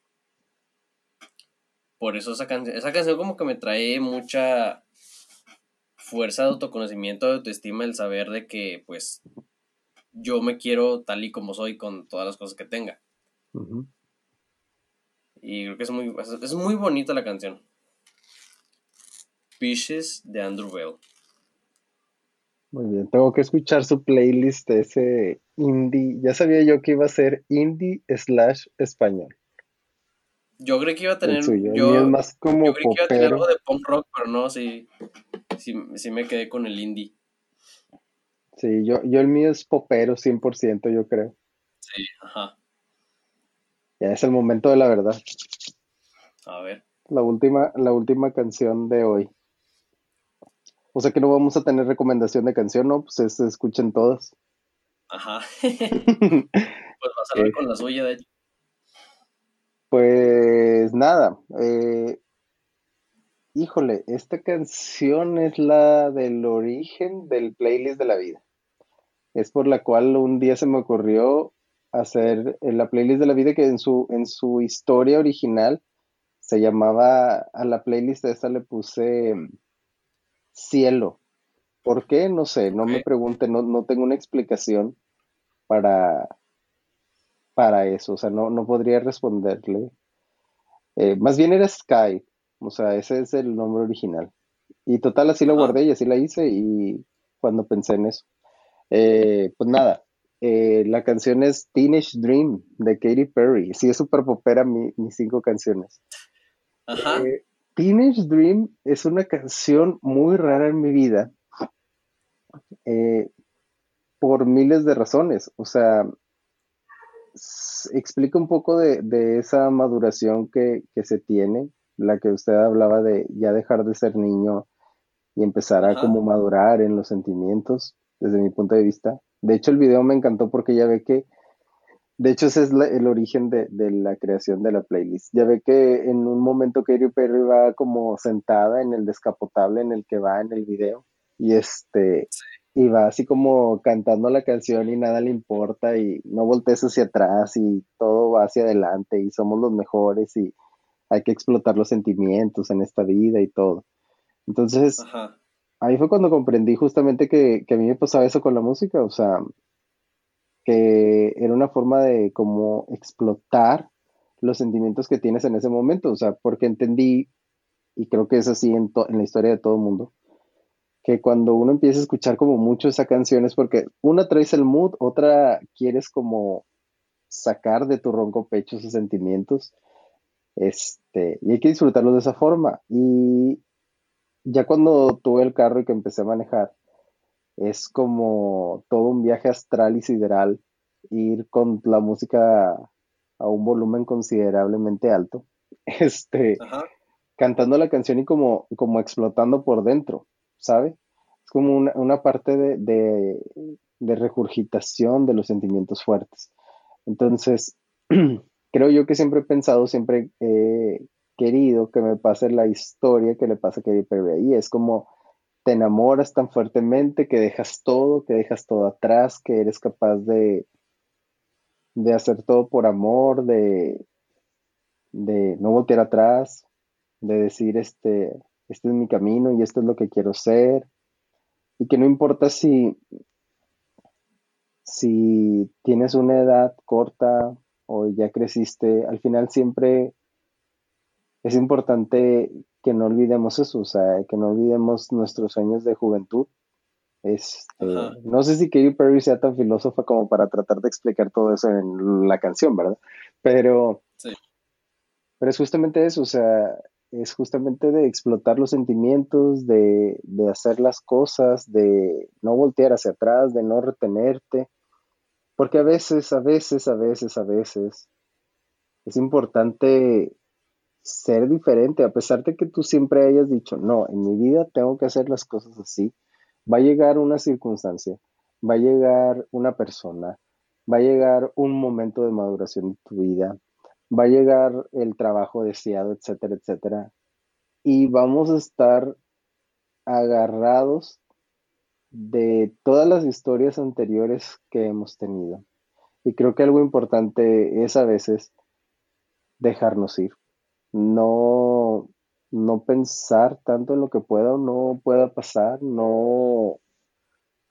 Speaker 1: Por eso esa canción, esa canción como que me trae mucha fuerza de autoconocimiento, de autoestima, el saber de que pues yo me quiero tal y como soy con todas las cosas que tenga. Y creo que es muy, es muy bonita la canción. Fishes de Andrew Bell.
Speaker 2: Muy bien, tengo que escuchar su playlist ese indie. Ya sabía yo que iba a ser indie slash español.
Speaker 1: Yo creí que iba a tener. Yo, más como yo creí que iba a tener algo de punk rock, pero no, sí, sí, me quedé con el indie.
Speaker 2: Sí, yo, yo el mío es popero 100%, yo creo.
Speaker 1: Sí, ajá.
Speaker 2: Ya es el momento de la verdad.
Speaker 1: A ver.
Speaker 2: La última, la última canción de hoy. O sea que no vamos a tener recomendación de canción, ¿no? Pues se escuchen todas.
Speaker 1: Ajá. pues vas a ver con la suya, de hecho.
Speaker 2: Pues nada, eh, híjole, esta canción es la del origen del playlist de la vida. Es por la cual un día se me ocurrió hacer la playlist de la vida que en su, en su historia original se llamaba, a la playlist de esta le puse Cielo. ¿Por qué? No sé, no me pregunte, no, no tengo una explicación para, para eso, o sea, no, no podría responderle. Eh, más bien era Sky, o sea, ese es el nombre original. Y total, así lo guardé y así la hice y cuando pensé en eso. Eh, pues nada, eh, la canción es Teenage Dream de Katy Perry. Sí, es súper popera mis cinco canciones. Ajá. Teenage Dream es una canción muy rara en mi vida por miles de razones. O sea, explica un poco de, esa maduración que, se tiene, la que usted hablaba de ya dejar de ser niño y empezar a como madurar en los sentimientos, desde mi punto de vista. De hecho, el video me encantó porque ya ve que, de hecho, ese es el origen de, la creación de la playlist. Ya ve que en un momento Katy Perry va como sentada en el descapotable en el que va en el video y este y va así como cantando la canción y nada le importa y no voltees hacia atrás y todo va hacia adelante y somos los mejores y hay que explotar los sentimientos en esta vida y todo. Entonces, ahí fue cuando comprendí justamente que, que, a mí me pasaba eso con la música, o sea, que era una forma de como explotar los sentimientos que tienes en ese momento, o sea, porque entendí, y creo que es así en, en la historia de todo el mundo, que cuando uno empieza a escuchar como mucho esa canción es porque una traes el mood, otra quieres como sacar de tu ronco pecho esos sentimientos. Este, y hay que disfrutarlo de esa forma. Y ya cuando tuve el carro y que empecé a manejar, es como todo un viaje astral y sideral, ir con la música a un volumen considerablemente alto, este, cantando la canción y como, como explotando por dentro. ¿sabe? Es como una, parte de, de, regurgitación de los sentimientos fuertes. Entonces, creo yo que siempre he pensado, siempre he querido que me pase la historia que le pasa a Katy Perry ahí. Es como te enamoras tan fuertemente que dejas todo, que dejas todo atrás, que eres capaz de, de hacer todo por amor, de, de no voltear atrás, de decir, este, este es mi camino y esto es lo que quiero ser. Y que no importa si, si tienes una edad corta o ya creciste, al final siempre es importante que no olvidemos eso, o sea, que no olvidemos nuestros sueños de juventud. Este, no sé si Katy Perry sea tan filósofa como para tratar de explicar todo eso en la canción, ¿verdad? Pero, pero es justamente eso, o sea, es justamente de explotar los sentimientos, de, de hacer las cosas, de no voltear hacia atrás, de no retenerte, porque a veces, a veces, a veces, a veces, es importante ser diferente, a pesar de que tú siempre hayas dicho, no, en mi vida tengo que hacer las cosas así, va a llegar una circunstancia, va a llegar una persona, va a llegar un momento de maduración en tu vida, va a llegar el trabajo deseado, etcétera, etcétera, y vamos a estar agarrados de todas las historias anteriores que hemos tenido. Y creo que algo importante es a veces dejarnos ir no, no pensar tanto en lo que pueda o no pueda pasar, no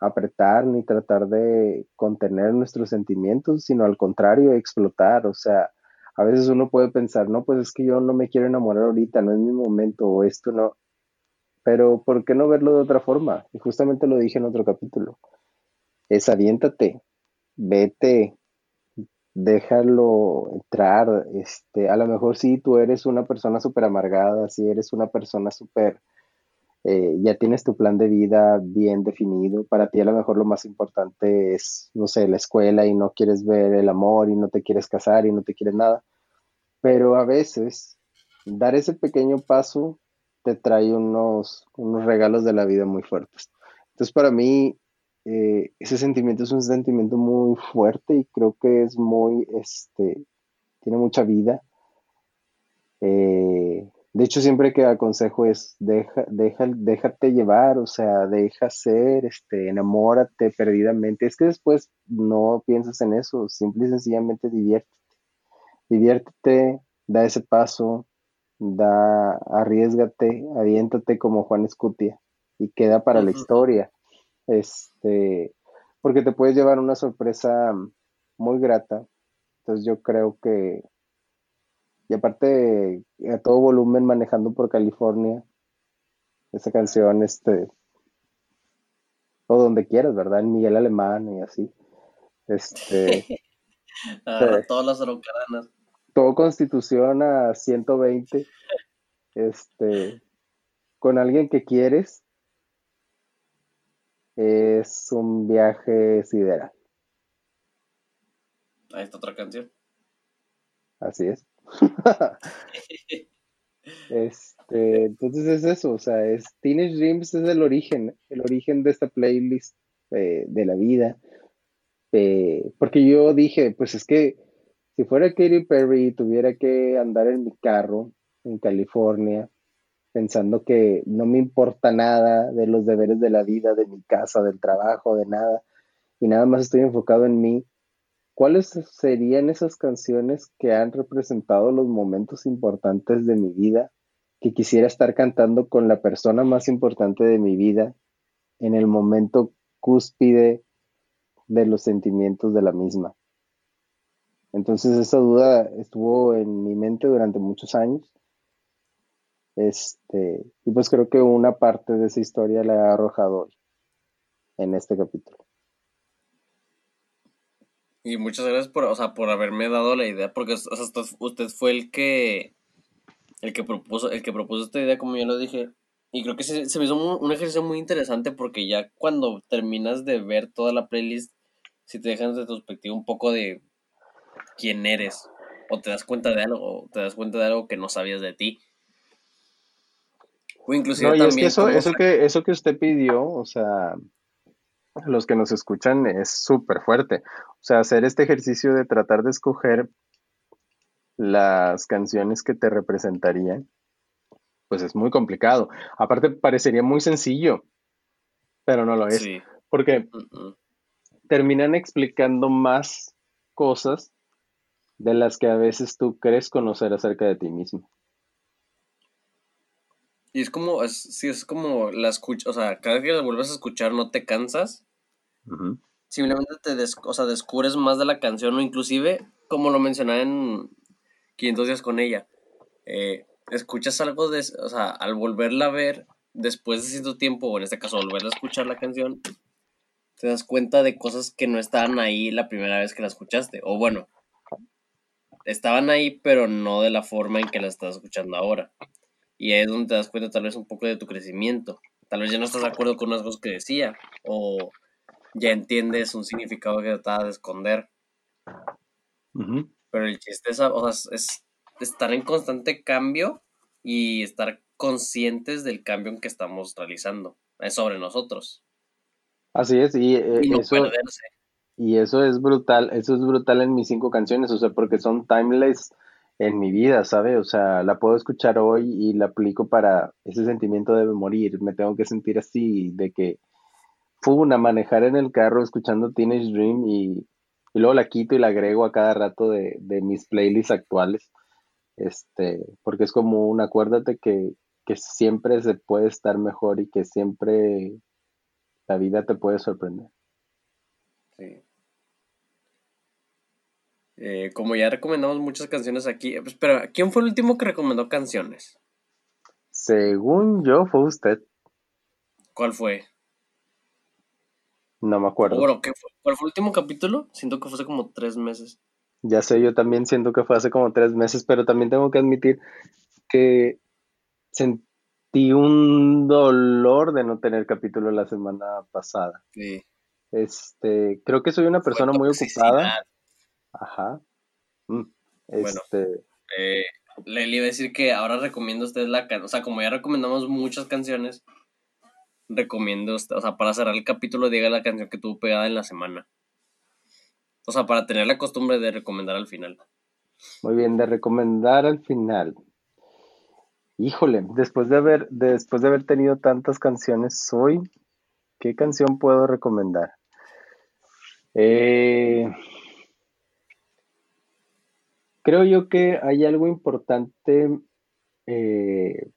Speaker 2: apretar ni tratar de contener nuestros sentimientos, sino al contrario, explotar. O sea, a veces uno puede pensar, no, pues es que yo no me quiero enamorar ahorita, no es mi momento o esto no. Pero ¿por qué no verlo de otra forma? Y justamente lo dije en otro capítulo. Es aviéntate, vete, déjalo entrar, este, a lo mejor si tú eres una persona súper amargada, si eres una persona súper, eh, ya tienes tu plan de vida bien definido, para ti a lo mejor lo más importante es, no sé, la escuela y no quieres ver el amor y no te quieres casar y no te quieres nada, pero a veces dar ese pequeño paso te trae unos, unos regalos de la vida muy fuertes. Entonces para mí eh, ese sentimiento es un sentimiento muy fuerte y creo que es muy, este, tiene mucha vida. Eh, de hecho, siempre que aconsejo es deja, deja, déjate llevar, o sea, deja ser, este, enamórate perdidamente. Es que después no piensas en eso, simple y sencillamente diviértete. Diviértete, da ese paso, da, arriesgate, aviéntate como Juan Escutia y queda para la historia. Este, porque te puedes llevar una sorpresa muy grata. Entonces yo creo que, y aparte a todo volumen manejando por California, esa canción, este, o donde quieras, ¿verdad? En Miguel Alemán y así. Este, todas las araucaranas. Todo Constitución a 120. Este, con alguien que quieres es un viaje sideral.
Speaker 1: Ahí está otra canción.
Speaker 2: Así es. este, entonces es eso, o sea, es Teenage Dreams es el origen, el origen de esta playlist eh, de la vida. Eh, porque yo dije, pues es que si fuera Katy Perry y tuviera que andar en mi carro en California, pensando que no me importa nada de los deberes de la vida, de mi casa, del trabajo, de nada, y nada más estoy enfocado en mí, ¿cuáles serían esas canciones que han representado los momentos importantes de mi vida que quisiera estar cantando con la persona más importante de mi vida en el momento cúspide de los sentimientos de la misma? Entonces esa duda estuvo en mi mente durante muchos años este, y pues creo que una parte de esa historia la ha arrojado hoy, en este capítulo.
Speaker 1: Y muchas gracias por, o sea, por haberme dado la idea, porque usted fue el que el que propuso, el que propuso esta idea, como ya lo dije. Y creo que se, me hizo un, ejercicio muy interesante porque ya cuando terminas de ver toda la playlist, si te dejas de perspectiva un poco de quién eres, o te das cuenta de algo, o te das cuenta de algo que no sabías de ti.
Speaker 2: O inclusive no, y es que eso, eso, que, eso que usted pidió, o sea, los que nos escuchan es súper fuerte. O sea, hacer este ejercicio de tratar de escoger las canciones que te representarían, pues es muy complicado. Aparte, parecería muy sencillo, pero no lo es. Porque terminan explicando más cosas de las que a veces tú crees conocer acerca de ti mismo.
Speaker 1: Y es como, es, sí, es como la escucha, o sea, cada vez que la vuelves a escuchar no te cansas. Simplemente te o sea, descubres más de la canción o inclusive, como lo mencioné en 500 días con ella, eh, escuchas algo de, o sea, al volverla a ver, después de cierto tiempo, o en este caso volverla a escuchar la canción, te das cuenta de cosas que no estaban ahí la primera vez que la escuchaste. O bueno, estaban ahí, pero no de la forma en que las estás escuchando ahora. Y ahí es donde te das cuenta tal vez un poco de tu crecimiento. Tal vez ya no estás de acuerdo con unas cosas que decía, o ya entiendes un significado que trataba de esconder. Pero el chiste es, o sea, es estar en constante cambio y estar conscientes del cambio en que estamos realizando. Es sobre nosotros.
Speaker 2: Así es, y, eh, eso, y eso es brutal, eso es brutal en mis cinco canciones, o sea, porque son timeless en mi vida, ¿sabe? O sea, la puedo escuchar hoy y la aplico para ese sentimiento de morir, me tengo que sentir así, de que fue una manejar en el carro escuchando Teenage Dream y, luego la quito y la agrego a cada rato de, de mis playlists actuales, este, porque es como un acuérdate que, que siempre se puede estar mejor y que siempre la vida te puede sorprender. Sí.
Speaker 1: Eh, como ya recomendamos muchas canciones aquí, pues, pero ¿quién fue el último que recomendó canciones?
Speaker 2: Según yo, fue usted.
Speaker 1: ¿Cuál fue?
Speaker 2: No me acuerdo.
Speaker 1: Bueno, ¿qué fue? ¿Cuál fue el último capítulo? Siento que fue hace como tres meses.
Speaker 2: Ya sé, yo también siento que fue hace como tres meses, pero también tengo que admitir que sentí un dolor de no tener capítulo la semana pasada. Sí. Este, creo que soy una persona muy ocupada. Ajá.
Speaker 1: Mm, bueno, este... eh, le, iba a decir que ahora recomiendo a usted la canción, o sea, como ya recomendamos muchas canciones, recomiendo, o sea, para cerrar el capítulo, diga la canción que tuvo pegada en la semana. O sea, para tener la costumbre de recomendar al final.
Speaker 2: Muy bien, de recomendar al final. Híjole, después de haber, después de haber tenido tantas canciones hoy, ¿qué canción puedo recomendar? Eh, creo yo que hay algo importante eh,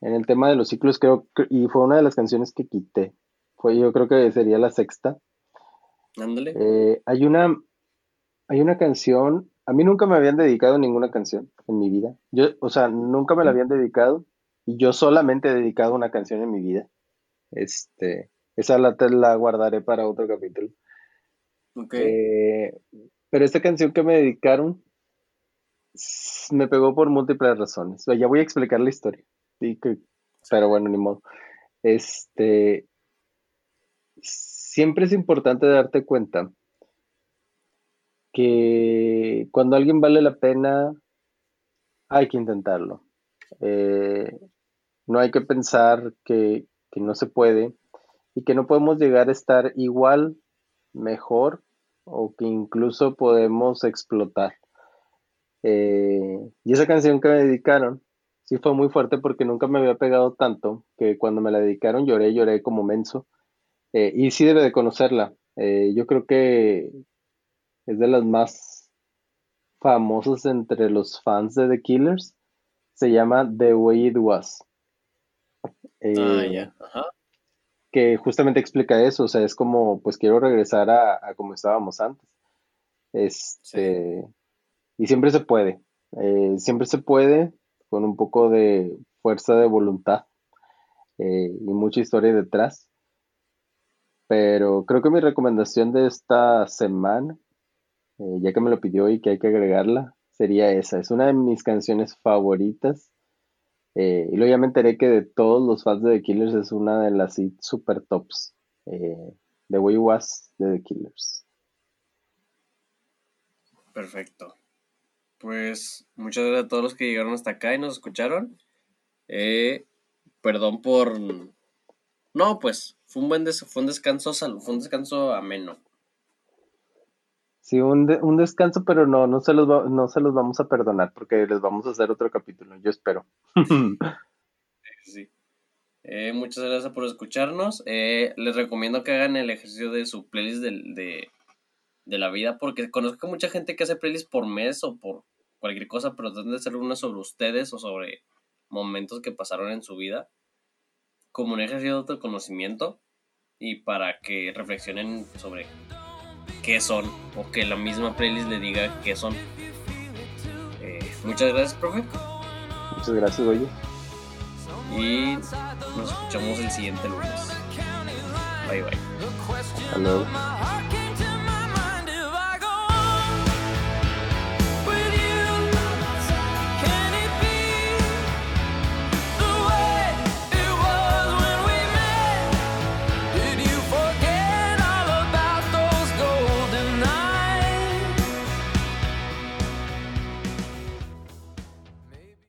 Speaker 2: en el tema de los ciclos, creo, y fue una de las canciones que quité. Fue, yo creo que sería la sexta. Ándale. Eh, hay una, hay una canción, a mí nunca me habían dedicado ninguna canción en mi vida. Yo, o sea, nunca me la habían dedicado y yo solamente he dedicado una canción en mi vida. Este, esa la, la guardaré para otro capítulo. Eh, pero esta canción que me dedicaron me pegó por múltiples razones. Ya voy a explicar la historia. pero bueno, ni modo. Este, siempre es importante darte cuenta que cuando alguien vale la pena, hay que intentarlo. Eh, no hay que pensar que, que no se puede y que no podemos llegar a estar igual, mejor o que incluso podemos explotar. Eh, y esa canción que me dedicaron, sí fue muy fuerte porque nunca me había pegado tanto que cuando me la dedicaron lloré, lloré como menso. Eh, y sí debe de conocerla. Eh, yo creo que es de las más famosas entre los fans de The Killers. Se llama The Way It Was. ah, ya. Ajá que justamente explica eso, o sea, es como, pues quiero regresar a, como estábamos antes. Este, y siempre se puede, eh, siempre se puede con un poco de fuerza de voluntad eh, y mucha historia detrás. Pero creo que mi recomendación de esta semana, eh, ya que me lo pidió y que hay que agregarla, sería esa. Es una de mis canciones favoritas eh, y luego ya me enteré que de todos los fans de The Killers es una de las super tops. Eh, The Way Was de The Killers.
Speaker 1: Perfecto. Pues muchas gracias a todos los que llegaron hasta acá y nos escucharon. Eh, perdón por. No, pues fue un buen fue un descanso, fue un descanso ameno.
Speaker 2: Sí, un, un descanso, pero no, no se, los no se los vamos a perdonar porque les vamos a hacer otro capítulo, yo espero.
Speaker 1: sí. Eh, muchas gracias por escucharnos. Eh, les recomiendo que hagan el ejercicio de su playlist de, de, la vida porque conozco mucha gente que hace playlist por mes o por cualquier cosa, pero tratan de hacer una sobre ustedes o sobre momentos que pasaron en su vida como un ejercicio de autoconocimiento y para que reflexionen sobre qué son o que la misma playlist le diga qué son. Eh, muchas gracias, profe.
Speaker 2: Muchas gracias, oye.
Speaker 1: Y nos escuchamos el siguiente lunes. Bye bye.
Speaker 2: Hasta